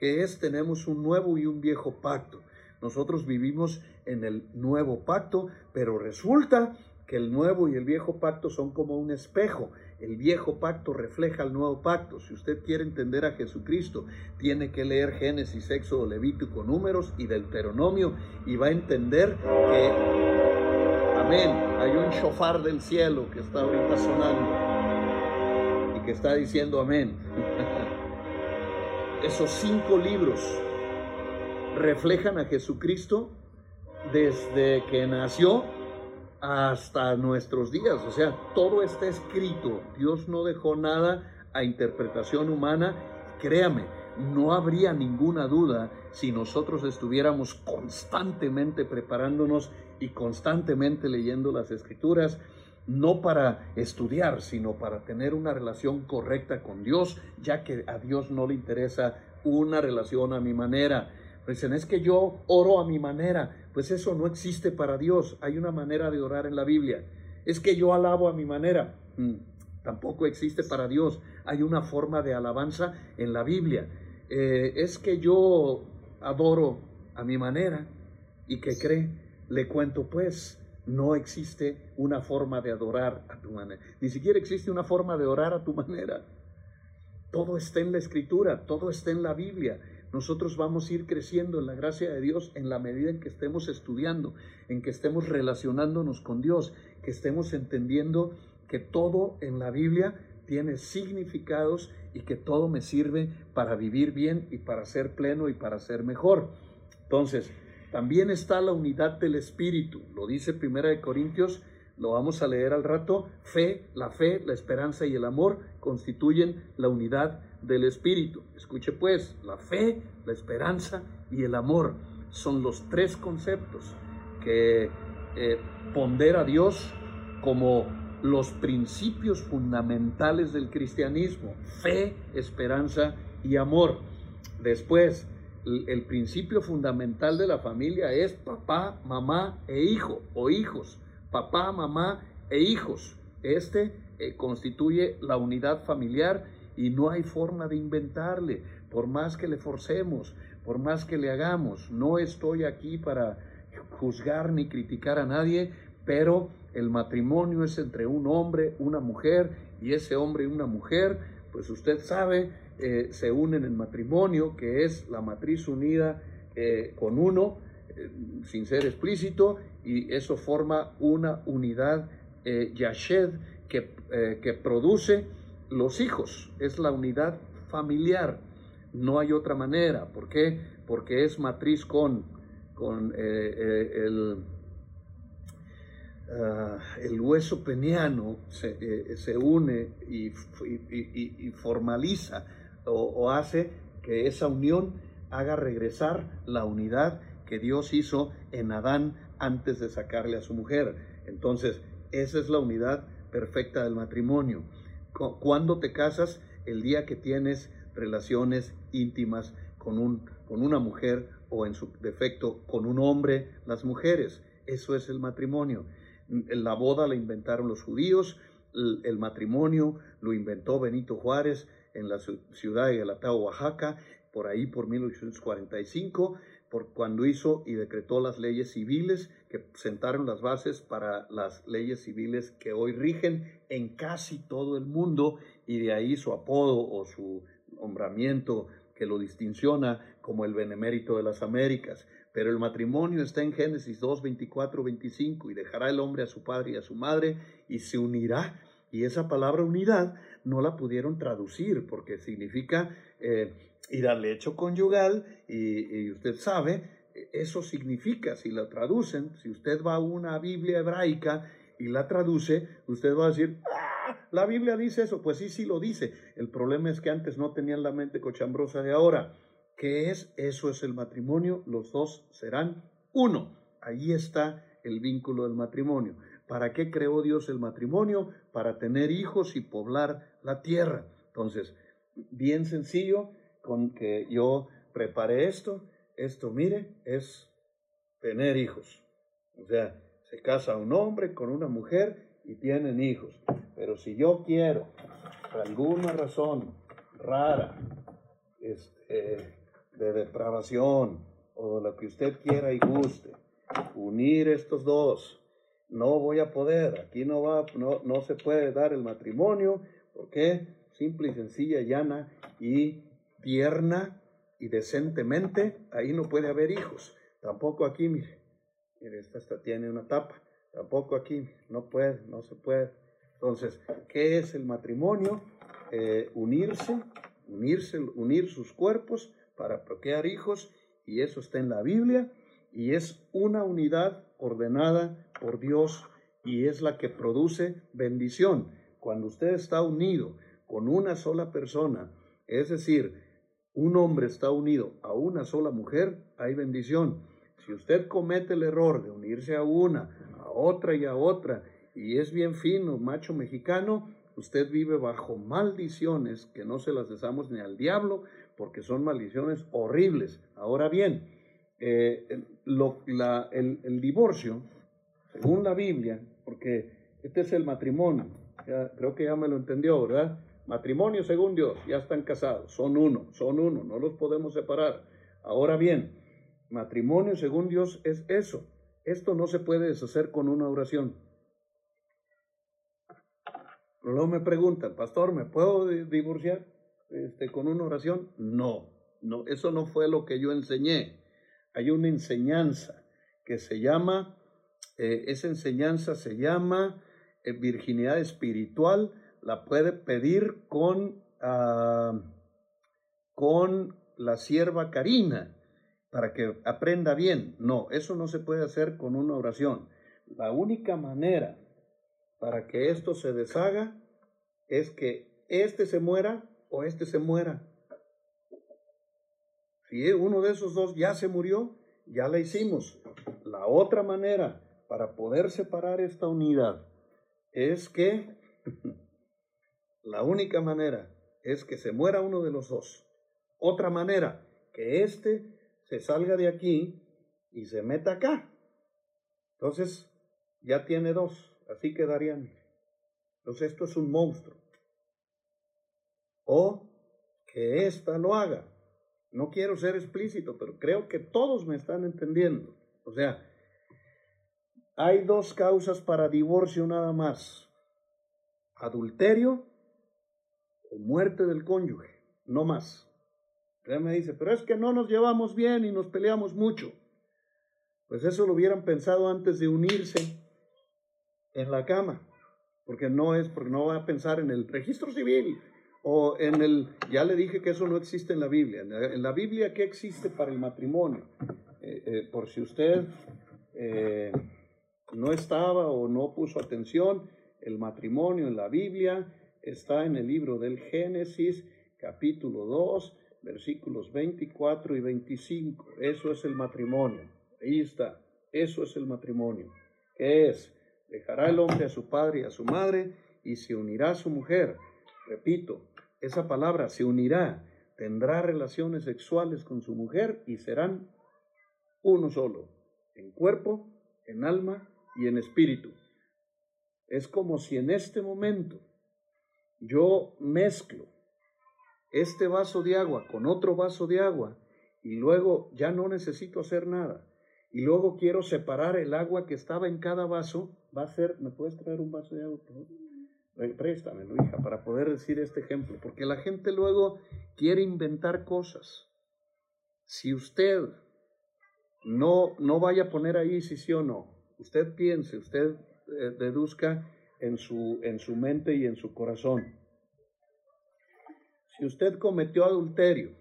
es tenemos un nuevo y un viejo pacto. Nosotros vivimos en el nuevo pacto, pero resulta que el nuevo y el viejo pacto son como un espejo. El viejo pacto refleja el nuevo pacto. Si usted quiere entender a Jesucristo, tiene que leer Génesis, Éxodo, Levítico, Números y Deuteronomio y va a entender que Amén. Hay un shofar del cielo que está ahorita sonando y que está diciendo amén. Esos cinco libros reflejan a Jesucristo desde que nació hasta nuestros días. O sea, todo está escrito. Dios no dejó nada a interpretación humana. Créame, no habría ninguna duda si nosotros estuviéramos constantemente preparándonos y constantemente leyendo las escrituras, no para estudiar, sino para tener una relación correcta con Dios, ya que a Dios no le interesa una relación a mi manera. Dicen, es que yo oro a mi manera. Pues eso no existe para Dios. Hay una manera de orar en la Biblia. Es que yo alabo a mi manera. Mm, tampoco existe para Dios. Hay una forma de alabanza en la Biblia. Eh, es que yo adoro a mi manera y que cree, le cuento pues, no existe una forma de adorar a tu manera. Ni siquiera existe una forma de orar a tu manera. Todo está en la escritura, todo está en la Biblia. Nosotros vamos a ir creciendo en la gracia de Dios en la medida en que estemos estudiando, en que estemos relacionándonos con Dios, que estemos entendiendo que todo en la Biblia tiene significados y que todo me sirve para vivir bien y para ser pleno y para ser mejor. Entonces, también está la unidad del Espíritu, lo dice Primera de Corintios, lo vamos a leer al rato, fe, la fe, la esperanza y el amor constituyen la unidad del Espíritu. Escuche pues, la fe, la esperanza y el amor son los tres conceptos que eh, pondera Dios como los principios fundamentales del cristianismo, fe, esperanza y amor. Después, el principio fundamental de la familia es papá, mamá e hijo o hijos. Papá, mamá e hijos. Este eh, constituye la unidad familiar y no hay forma de inventarle, por más que le forcemos, por más que le hagamos. No estoy aquí para juzgar ni criticar a nadie, pero el matrimonio es entre un hombre, una mujer, y ese hombre y una mujer, pues usted sabe, eh, se unen en matrimonio, que es la matriz unida eh, con uno, eh, sin ser explícito, y eso forma una unidad yashed que, que, produce los hijos, es la unidad familiar, no hay otra manera, ¿por qué? Porque es matriz con, con el Ah, el hueso peniano se, eh, une y, formaliza o, hace que esa unión haga regresar la unidad que Dios hizo en Adán antes de sacarle a su mujer. Entonces, esa es la unidad perfecta del matrimonio. Cuando te casas, el día que tienes relaciones íntimas con, un, con una mujer o en su defecto con un hombre, las mujeres. Eso es el matrimonio. La boda la inventaron los judíos, el matrimonio lo inventó Benito Juárez en la ciudad de Galatao, Oaxaca, por ahí por 1845, por cuando hizo y decretó las leyes civiles que sentaron las bases para las leyes civiles que hoy rigen en casi todo el mundo y de ahí su apodo o su nombramiento que lo distinciona como el benemérito de las Américas. Pero el matrimonio está en Génesis 2, 24, 25, y dejará el hombre a su padre y a su madre y se unirá. Y esa palabra unidad no la pudieron traducir porque significa eh, ir al lecho conyugal y, usted sabe, eso significa, si la traducen, si usted va a una Biblia hebraica y la traduce, usted va a decir, ah, la Biblia dice eso, pues sí, sí lo dice. El problema es que antes no tenían la mente cochambrosa de ahora. ¿Qué es? Eso es el matrimonio. Los dos serán uno. Ahí está el vínculo del matrimonio. ¿Para qué creó Dios el matrimonio? Para tener hijos y poblar la tierra. Entonces, bien sencillo, con que yo preparé esto, esto, mire, es tener hijos. O sea, se casa un hombre con una mujer y tienen hijos. Pero si yo quiero, por alguna razón rara, este, de depravación o lo que usted quiera y guste, unir estos dos. No voy a poder, aquí no va, no, no se puede dar el matrimonio, porque simple y sencilla, llana y tierna y decentemente, ahí no puede haber hijos. Tampoco aquí, mire, mire, esta, tiene una tapa. Tampoco aquí, no puede, no se puede. Entonces, ¿qué es el matrimonio? Eh, unirse, unirse, unir sus cuerpos para procrear hijos y eso está en la Biblia y es una unidad ordenada por Dios y es la que produce bendición. Cuando usted está unido con una sola persona, es decir, un hombre está unido a una sola mujer, hay bendición. Si usted comete el error de unirse a una, a otra y a otra, y es bien fino, macho mexicano, usted vive bajo maldiciones que no se las desamos ni al diablo, porque son maldiciones horribles. Ahora bien, eh, el, divorcio, según la Biblia, porque este es el matrimonio, creo que ya me lo entendió, ¿verdad? Matrimonio según Dios, ya están casados, son uno, son uno, no los podemos separar. Ahora bien, matrimonio según Dios es eso, Esto no se puede deshacer con una oración. Luego me preguntan, pastor, ¿me puedo divorciar este, con una oración? No, no, eso no fue lo que yo enseñé. Hay una enseñanza que se llama, eh, esa enseñanza se llama virginidad espiritual, la puede pedir con, ah, con la sierva Karina para que aprenda bien. No, eso no se puede hacer con una oración. La única manera para que esto se deshaga es que este se muera o este se muera. Si uno de esos dos ya se murió, ya la hicimos. La otra manera para poder separar esta unidad es que, la única manera es que se muera uno de los dos. Otra manera, que este se salga de aquí y se meta acá. Entonces, ya tiene dos, así quedarían. Entonces, esto es un monstruo. O que ésta lo haga. No quiero ser explícito, pero creo que todos me están entendiendo. O sea, hay dos causas para divorcio nada más. Adulterio o muerte del cónyuge, no más. Él me dice, pero es que no nos llevamos bien y nos peleamos mucho. Pues eso lo hubieran pensado antes de unirse en la cama, porque no es, porque no va a pensar en el registro civil o en el, ya le dije que eso no existe en la Biblia. En la, Biblia, ¿qué existe para el matrimonio? Eh, eh, por si usted eh, no estaba o no puso atención, el matrimonio en la Biblia está en el libro del Génesis, capítulo 2, versículos 24 y 25. Eso es el matrimonio. Ahí está. Eso es el matrimonio. ¿Qué es? Dejará el hombre a su padre y a su madre y se unirá a su mujer. Repito, esa palabra se unirá, tendrá relaciones sexuales con su mujer y serán uno solo, en cuerpo, en alma y en espíritu. Es como si en este momento yo mezclo este vaso de agua con otro vaso de agua y luego ya no necesito hacer nada. Y luego quiero separar el agua que estaba en cada vaso. Va a ser, ¿me puedes traer un vaso de agua? Préstamelo, hija, para poder decir este ejemplo. Porque la gente luego quiere inventar cosas. Si usted no, no vaya a poner ahí si sí o no, usted piense, usted eh, deduzca en su, en su mente y en su corazón. Si usted cometió adulterio,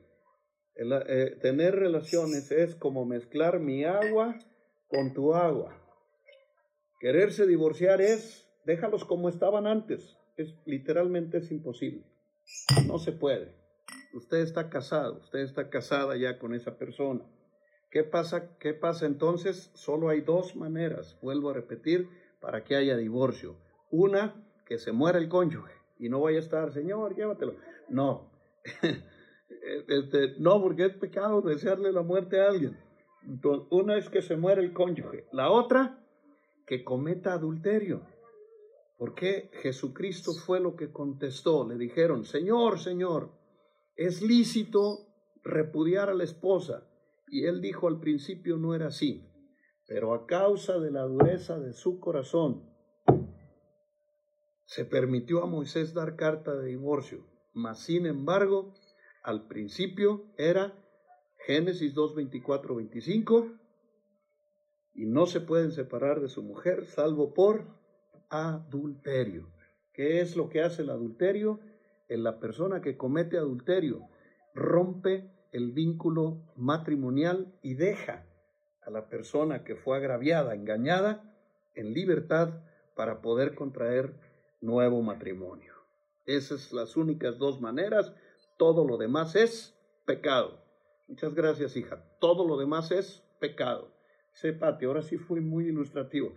eh, tener relaciones es como mezclar mi agua con tu agua. Quererse divorciar es, déjalos como estaban antes. Es, literalmente es imposible. No se puede. Usted está casado, usted está casada ya con esa persona. ¿Qué pasa, ¿Qué pasa entonces? Solo hay dos maneras, vuelvo a repetir, para que haya divorcio. Una, que se muera el cónyuge y no vaya a estar, Señor, llévatelo. No, este, no, porque es pecado desearle la muerte a alguien. Entonces, una es que se muera el cónyuge, la otra, que cometa adulterio. Porque Jesucristo fue lo que contestó. Le dijeron, Señor, Señor, es lícito repudiar a la esposa. Y él dijo al principio no era así. Pero a causa de la dureza de su corazón, se permitió a Moisés dar carta de divorcio. Mas, sin embargo, al principio era Génesis 2, 24, 25, y no se pueden separar de su mujer salvo por adulterio. ¿Qué es lo que hace el adulterio? En la persona que comete adulterio rompe el vínculo matrimonial y deja a la persona que fue agraviada, engañada, en libertad para poder contraer nuevo matrimonio. Esas son las únicas dos maneras. Todo lo demás es pecado. Muchas gracias, hija. Todo lo demás es pecado. Sepate, ahora sí fui muy ilustrativo.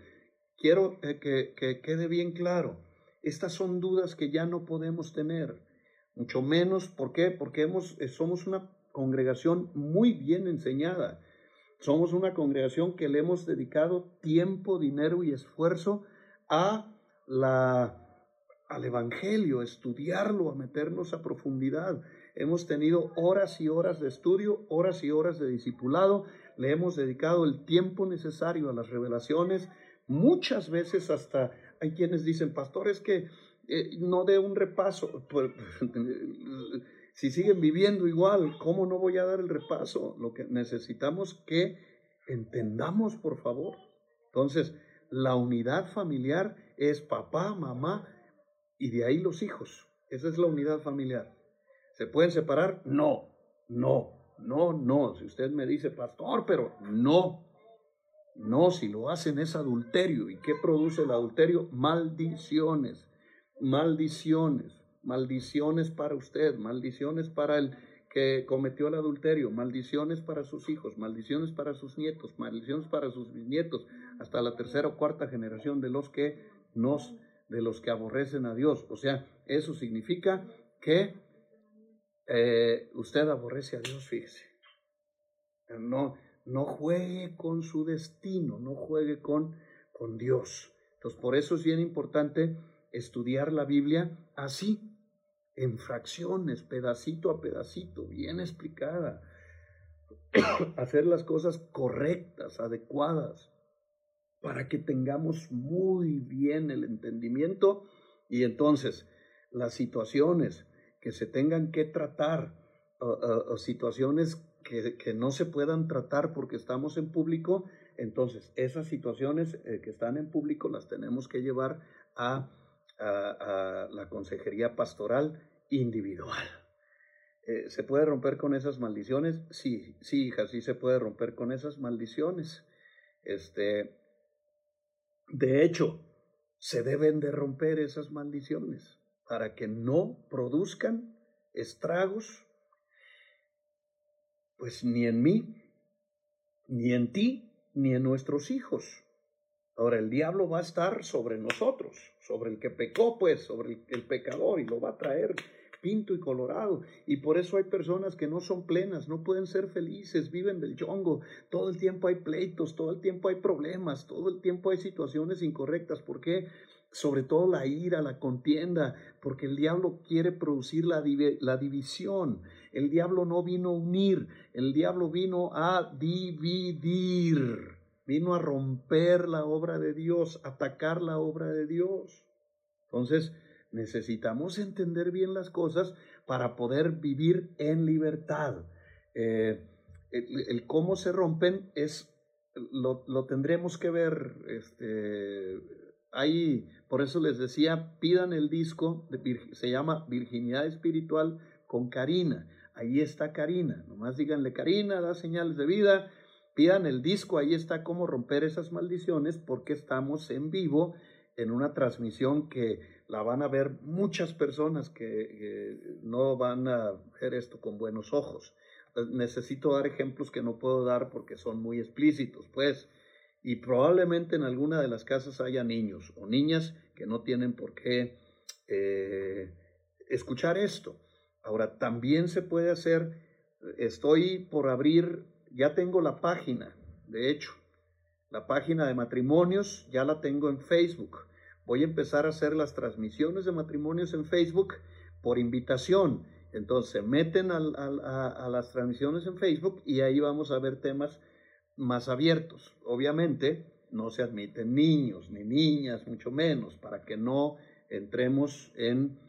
Quiero eh, que, que quede bien claro. Estas son dudas que ya no podemos tener. Mucho menos, ¿por qué? Porque eh, somos una congregación muy bien enseñada. Somos una congregación que le hemos dedicado tiempo, dinero y esfuerzo a la al Evangelio, estudiarlo, a meternos a profundidad. Hemos tenido horas y horas de estudio, horas y horas de discipulado. le hemos dedicado el tiempo necesario a las revelaciones, muchas veces hasta hay quienes dicen, pastor, es que eh, no dé un repaso. Pues, si siguen viviendo igual, ¿cómo no voy a dar el repaso? Lo que necesitamos que entendamos, por favor. Entonces, la unidad familiar es papá, mamá y de ahí los hijos. Esa es la unidad familiar. ¿Se pueden separar? No, no, no, no. Si usted me dice, pastor, pero no. No, si lo hacen es adulterio. ¿Y qué produce el adulterio? Maldiciones, maldiciones, maldiciones para usted, maldiciones para el que cometió el adulterio, maldiciones para sus hijos, maldiciones para sus nietos, maldiciones para sus bisnietos, hasta la tercera o cuarta generación de los que nos, de los que aborrecen a Dios. O sea, eso significa que eh, usted aborrece a Dios, fíjese. No, no juegue con su destino, no juegue con, con Dios. Entonces, por eso es bien importante estudiar la Biblia así, en fracciones, pedacito a pedacito, bien explicada. Hacer las cosas correctas, adecuadas, para que tengamos muy bien el entendimiento y entonces las situaciones que se tengan que tratar o, situaciones que, no se puedan tratar porque estamos en público, entonces esas situaciones eh, que están en público las tenemos que llevar a, la consejería pastoral individual. Eh, ¿Se puede romper con esas maldiciones? Sí, sí, hija, sí se puede romper con esas maldiciones. Este, de hecho, se deben de romper esas maldiciones para que no produzcan estragos, pues ni en mí, ni en ti, ni en nuestros hijos. Ahora el diablo va a estar sobre nosotros, sobre el que pecó, pues, sobre el, pecador, y lo va a traer pinto y colorado. Y por eso hay personas que no son plenas, no pueden ser felices, viven del chongo. Todo el tiempo hay pleitos, todo el tiempo hay problemas, todo el tiempo hay situaciones incorrectas. ¿Por qué? Sobre todo la ira, la contienda, porque el diablo quiere producir la, la división. El diablo no vino a unir, el diablo vino a dividir, vino a romper la obra de Dios, atacar la obra de Dios. Entonces, Necesitamos entender bien las cosas para poder vivir en libertad. Eh, el, cómo se rompen es lo, tendremos que ver. Este, ahí, por eso les decía, pidan el disco, se llama Virginidad Espiritual con Karina. Ahí está Karina. Nomás díganle, Karina, da señales de vida. Pidan el disco, ahí está cómo romper esas maldiciones, porque estamos en vivo en una transmisión que la van a ver muchas personas que, no van a ver esto con buenos ojos. Necesito dar ejemplos que no puedo dar porque son muy explícitos, pues, y probablemente en alguna de las casas haya niños o niñas que no tienen por qué eh, escuchar esto. Ahora, también se puede hacer, estoy por abrir, ya tengo la página, de hecho, la página de matrimonios, ya la tengo en Facebook voy a empezar a hacer las transmisiones de matrimonios en Facebook por invitación. Entonces meten a, las transmisiones en Facebook y ahí vamos a ver temas más abiertos. Obviamente no se admiten niños ni niñas, mucho menos, para que no entremos en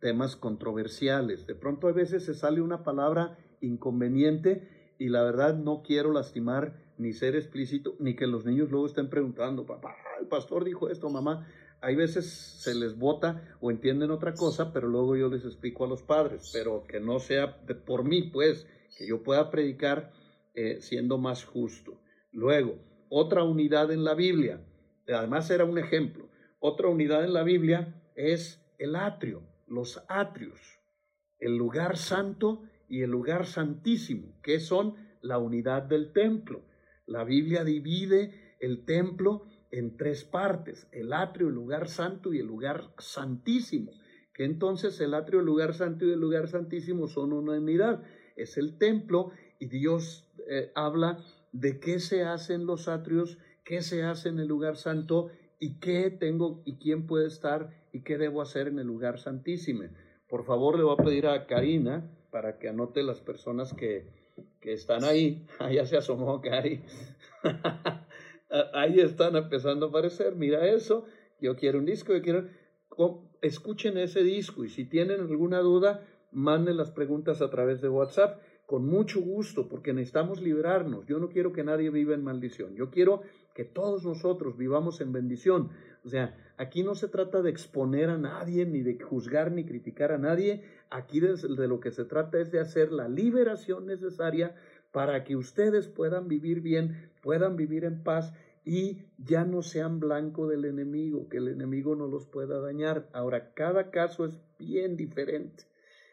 temas controversiales. De pronto a veces se sale una palabra inconveniente y la verdad no quiero lastimar ni ser explícito, ni que los niños luego estén preguntando, papá, el pastor dijo esto, mamá hay veces se les vota o entienden otra cosa, pero luego yo les explico a los padres, pero que no sea por mí, pues, que yo pueda predicar eh, siendo más justo. Luego, otra unidad en la Biblia, además era un ejemplo, otra unidad en la Biblia es el atrio, los atrios, el lugar santo y el lugar santísimo, que son la unidad del templo. La Biblia divide el templo en tres partes, el atrio, el lugar santo y el lugar santísimo, que entonces el atrio, el lugar santo y el lugar santísimo son una unidad, es el templo y Dios eh, habla de qué se hace en los atrios, qué se hace en el lugar santo y qué tengo y quién puede estar y qué debo hacer en el lugar santísimo. Por favor, le voy a pedir a Karina para que anote las personas que, que están ahí. Allá se asomó Cari. ahí están empezando a aparecer. Mira eso. Yo quiero un disco, yo quiero. Escuchen ese disco y si tienen alguna duda, manden las preguntas a través de WhatsApp con mucho gusto, porque necesitamos liberarnos. Yo no quiero que nadie viva en maldición. Yo quiero que todos nosotros vivamos en bendición. O sea, aquí no se trata de exponer a nadie, ni de juzgar, ni criticar a nadie. Aquí de, de lo que se trata es de hacer la liberación necesaria para que ustedes puedan vivir bien, puedan vivir en paz y ya no sean blanco del enemigo, que el enemigo no los pueda dañar. Ahora, cada caso es bien diferente.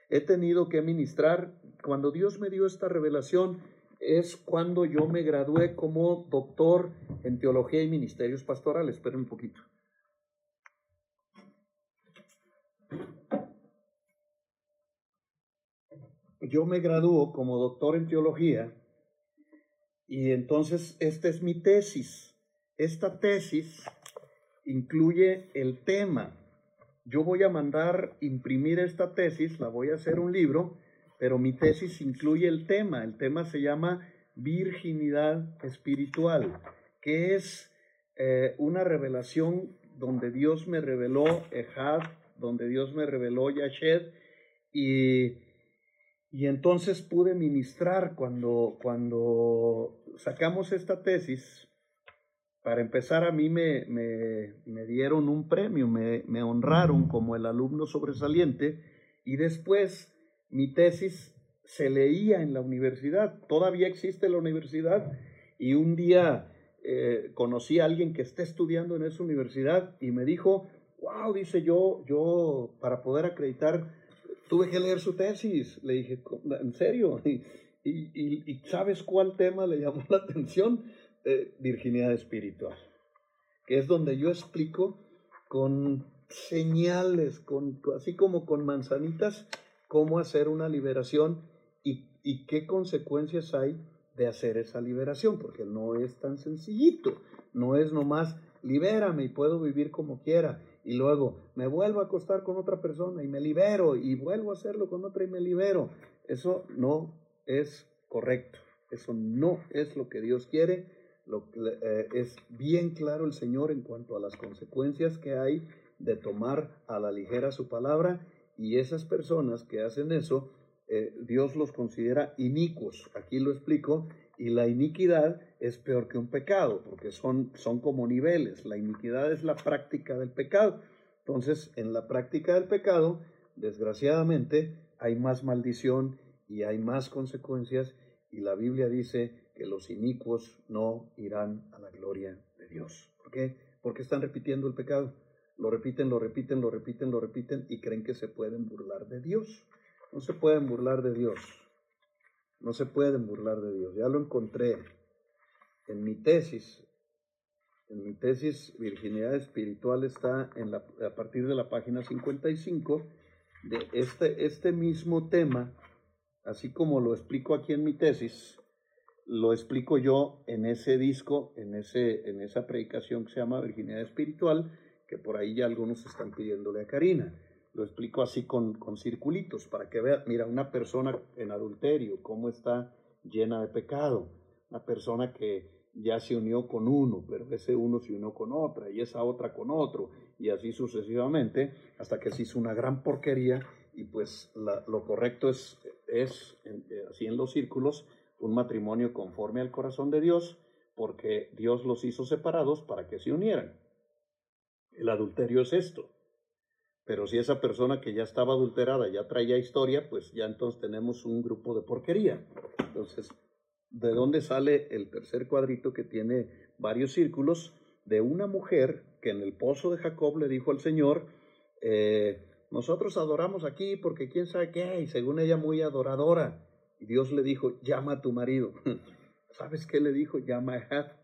He tenido que ministrar cuando Dios me dio esta revelación es cuando yo me gradué como doctor en teología y ministerios pastorales. Esperen un poquito. Yo me graduó como doctor en teología y entonces esta es mi tesis. Esta tesis incluye el tema. Yo voy a mandar imprimir esta tesis, la voy a hacer un libro pero mi tesis incluye el tema. El tema se llama virginidad espiritual, que es eh, una revelación donde Dios me reveló Ejad, donde Dios me reveló Yashed, y, y entonces pude ministrar cuando, cuando sacamos esta tesis. Para empezar, a mí me, me, me dieron un premio, me, me honraron como el alumno sobresaliente, y después mi tesis se leía en la universidad, todavía existe la universidad y un día eh, conocí a alguien que está estudiando en esa universidad y me dijo, wow, dice yo, yo para poder acreditar tuve que leer su tesis. Le dije, ¿en serio? ¿Y, y, sabes cuál tema le llamó la atención? Eh, virginidad espiritual, que es donde yo explico con señales, con, así como con manzanitas, cómo hacer una liberación y, qué consecuencias hay de hacer esa liberación, porque no es tan sencillito, no es nomás libérame y puedo vivir como quiera y luego me vuelvo a acostar con otra persona y me libero y vuelvo a hacerlo con otra y me libero. Eso no es correcto, eso no es lo que Dios quiere, lo, eh, es bien claro el Señor en cuanto a las consecuencias que hay de tomar a la ligera su palabra y esas personas que hacen eso, eh, Dios los considera inicuos. Aquí lo explico. Y la iniquidad es peor que un pecado, porque son, son como niveles. La iniquidad es la práctica del pecado. Entonces, en la práctica del pecado, desgraciadamente, hay más maldición y hay más consecuencias. Y la Biblia dice que los inicuos no irán a la gloria de Dios. ¿Por qué? Porque están repitiendo el pecado. Lo repiten, lo repiten, lo repiten, lo repiten y creen que se pueden burlar de Dios. No se pueden burlar de Dios. No se pueden burlar de Dios. Ya lo encontré en mi tesis. En mi tesis, Virginidad Espiritual está en la, a partir de la página 55 de este, este mismo tema, así como lo explico aquí en mi tesis, lo explico yo en ese disco, en, ese, en esa predicación que se llama Virginidad Espiritual, que por ahí ya algunos están pidiéndole a Karina. Lo explico así con, con circulitos para que vean, mira, una persona en adulterio, cómo está llena de pecado. Una persona que ya se unió con uno, pero ese uno se unió con otra y esa otra con otro, y así sucesivamente, hasta que se hizo una gran porquería y pues lo correcto es, es eh, así en los círculos, un matrimonio conforme al corazón de Dios, porque Dios los hizo separados para que se unieran. El adulterio es esto. Pero si esa persona que ya estaba adulterada ya traía historia, pues ya entonces tenemos un grupo de porquería. Entonces, ¿de dónde sale el tercer cuadrito que tiene varios círculos? De una mujer que en el pozo de Jacob le dijo al Señor, eh, nosotros adoramos aquí porque quién sabe qué, y según ella muy adoradora. Y Dios le dijo, llama a tu marido. ¿Sabes qué le dijo? Llama a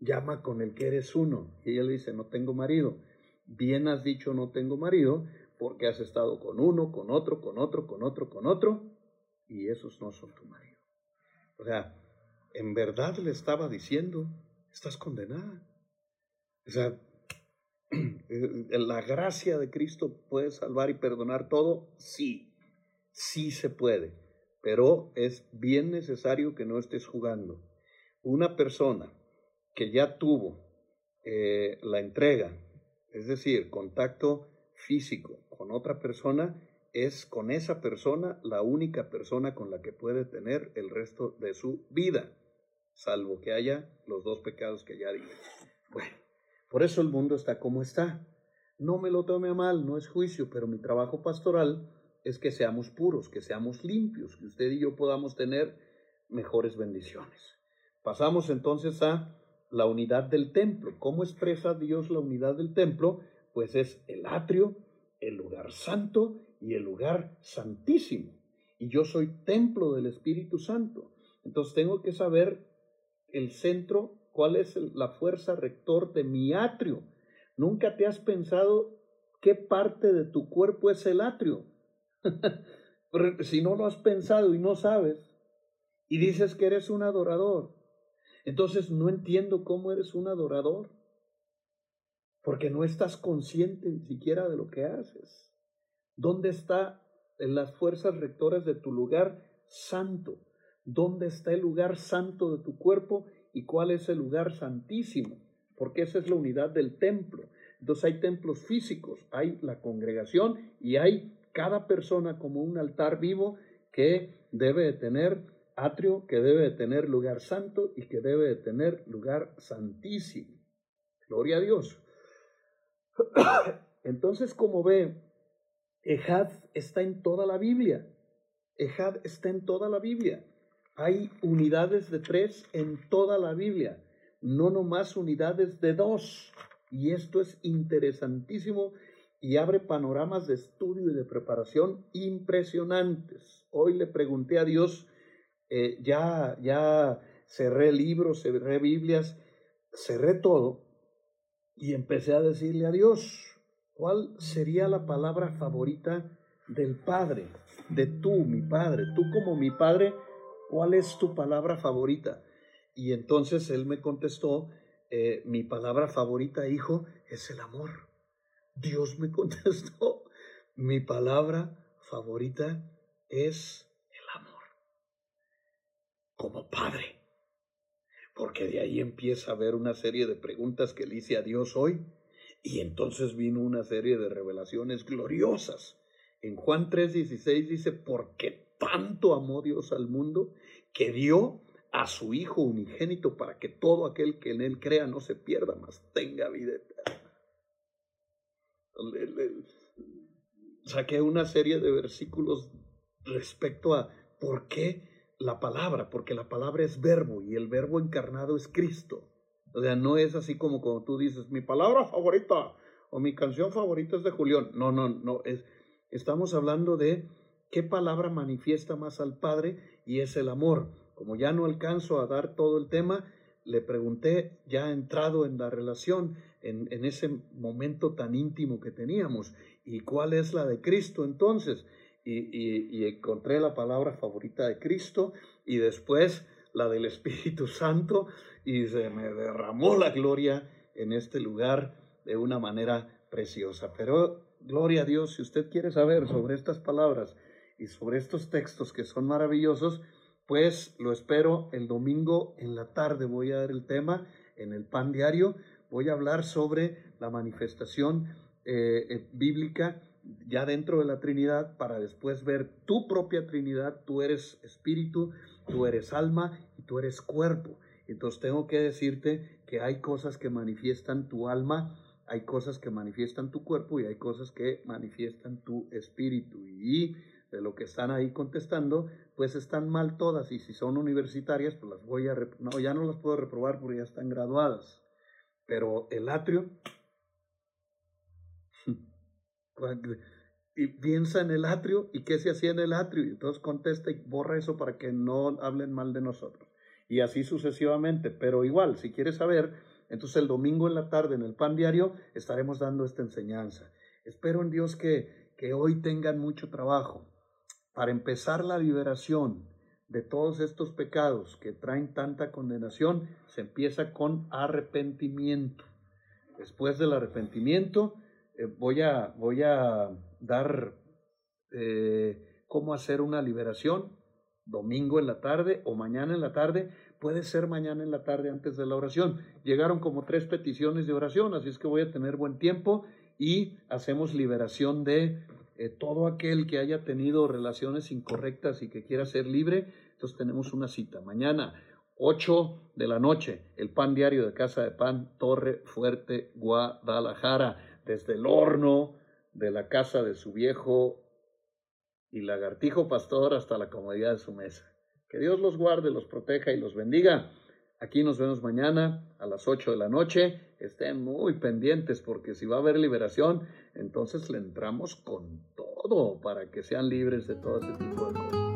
llama con el que eres uno. Y ella le dice, no tengo marido. Bien has dicho, no tengo marido, porque has estado con uno, con otro, con otro, con otro, con otro, y esos no son tu marido. O sea, en verdad le estaba diciendo, estás condenada. O sea, la gracia de Cristo puede salvar y perdonar todo, sí, sí se puede, pero es bien necesario que no estés jugando. Una persona que ya tuvo eh, la entrega, es decir, contacto físico con otra persona, es con esa persona la única persona con la que puede tener el resto de su vida, salvo que haya los dos pecados que ya dije. Bueno, por eso el mundo está como está. No me lo tome a mal, no es juicio, pero mi trabajo pastoral es que seamos puros, que seamos limpios, que usted y yo podamos tener mejores bendiciones. Pasamos entonces a la unidad del templo. ¿Cómo expresa Dios la unidad del templo? Pues es el atrio, el lugar santo y el lugar santísimo. Y yo soy templo del Espíritu Santo. Entonces tengo que saber el centro, cuál es la fuerza rector de mi atrio. Nunca te has pensado qué parte de tu cuerpo es el atrio. si no lo has pensado y no sabes, y dices que eres un adorador, entonces no entiendo cómo eres un adorador, porque no estás consciente ni siquiera de lo que haces. ¿Dónde está en las fuerzas rectoras de tu lugar santo? ¿Dónde está el lugar santo de tu cuerpo y cuál es el lugar santísimo? Porque esa es la unidad del templo. Entonces hay templos físicos, hay la congregación y hay cada persona como un altar vivo que debe de tener atrio, que debe de tener lugar santo y que debe de tener lugar santísimo. Gloria a Dios. Entonces, como ve, Ejad está en toda la Biblia. Ejad está en toda la Biblia. Hay unidades de tres en toda la Biblia, no nomás unidades de dos. Y esto es interesantísimo y abre panoramas de estudio y de preparación impresionantes. Hoy le pregunté a Dios, eh, ya, ya cerré libros, cerré Biblias, cerré todo y empecé a decirle a Dios, ¿cuál sería la palabra favorita del Padre? De tú, mi Padre, tú como mi Padre, ¿cuál es tu palabra favorita? Y entonces él me contestó, eh, mi palabra favorita, hijo, es el amor. Dios me contestó, mi palabra favorita es como padre. Porque de ahí empieza a haber una serie de preguntas que le hice a Dios hoy. Y entonces vino una serie de revelaciones gloriosas. En Juan 3:16 dice, porque tanto amó Dios al mundo que dio a su Hijo unigénito para que todo aquel que en él crea no se pierda, mas tenga vida eterna saqué una serie de versículos respecto a por qué la palabra, porque la palabra es verbo y el verbo encarnado es Cristo. O sea, no es así como cuando tú dices, mi palabra favorita o mi canción favorita es de Julián. No, no, no, es, estamos hablando de qué palabra manifiesta más al Padre y es el amor. Como ya no alcanzo a dar todo el tema, le pregunté, ya entrado en la relación, en, ese momento tan íntimo que teníamos. ¿Y cuál es la de Cristo entonces? Y, encontré la palabra favorita de Cristo y después la del Espíritu Santo y se me derramó la gloria en este lugar de una manera preciosa. Pero gloria a Dios, si usted quiere saber sobre estas palabras y sobre estos textos que son maravillosos, pues lo espero el domingo en la tarde. Voy a dar el tema en el pan diario voy a hablar sobre la manifestación eh, eh, bíblica ya dentro de la Trinidad para después ver tu propia Trinidad. Tú eres espíritu, tú eres alma y tú eres cuerpo. Entonces tengo que decirte que hay cosas que manifiestan tu alma, hay cosas que manifiestan tu cuerpo y hay cosas que manifiestan tu espíritu. Y de lo que están ahí contestando, pues están mal todas. Y si son universitarias, pues las voy a... No, ya no las puedo reprobar porque ya están graduadas. Pero el atrio, y piensa en el atrio y qué se hacía en el atrio. Y entonces contesta y borra eso para que no hablen mal de nosotros. Y así sucesivamente. Pero igual, si quieres saber, entonces el domingo en la tarde en el pan diario estaremos dando esta enseñanza. Espero en Dios que, que hoy tengan mucho trabajo para empezar la liberación de todos estos pecados que traen tanta condenación, se empieza con arrepentimiento. Después del arrepentimiento, voy, a, voy, a, dar eh, cómo hacer una liberación domingo en la tarde o mañana en la tarde, puede ser mañana en la tarde antes de la oración. Llegaron como tres peticiones de oración, así es que voy a tener buen tiempo y hacemos liberación de eh, todo aquel que haya tenido relaciones incorrectas y que quiera ser libre. Entonces tenemos una cita mañana. 8 de la noche, el pan diario de Casa de Pan, Torre Fuerte, Guadalajara, desde el horno de la casa de su viejo y lagartijo pastor hasta la comodidad de su mesa. Que Dios los guarde, los proteja y los bendiga. Aquí nos vemos mañana a las 8 de la noche. Estén muy pendientes porque si va a haber liberación, entonces le entramos con todo para que sean libres de todo ese tipo de cosas.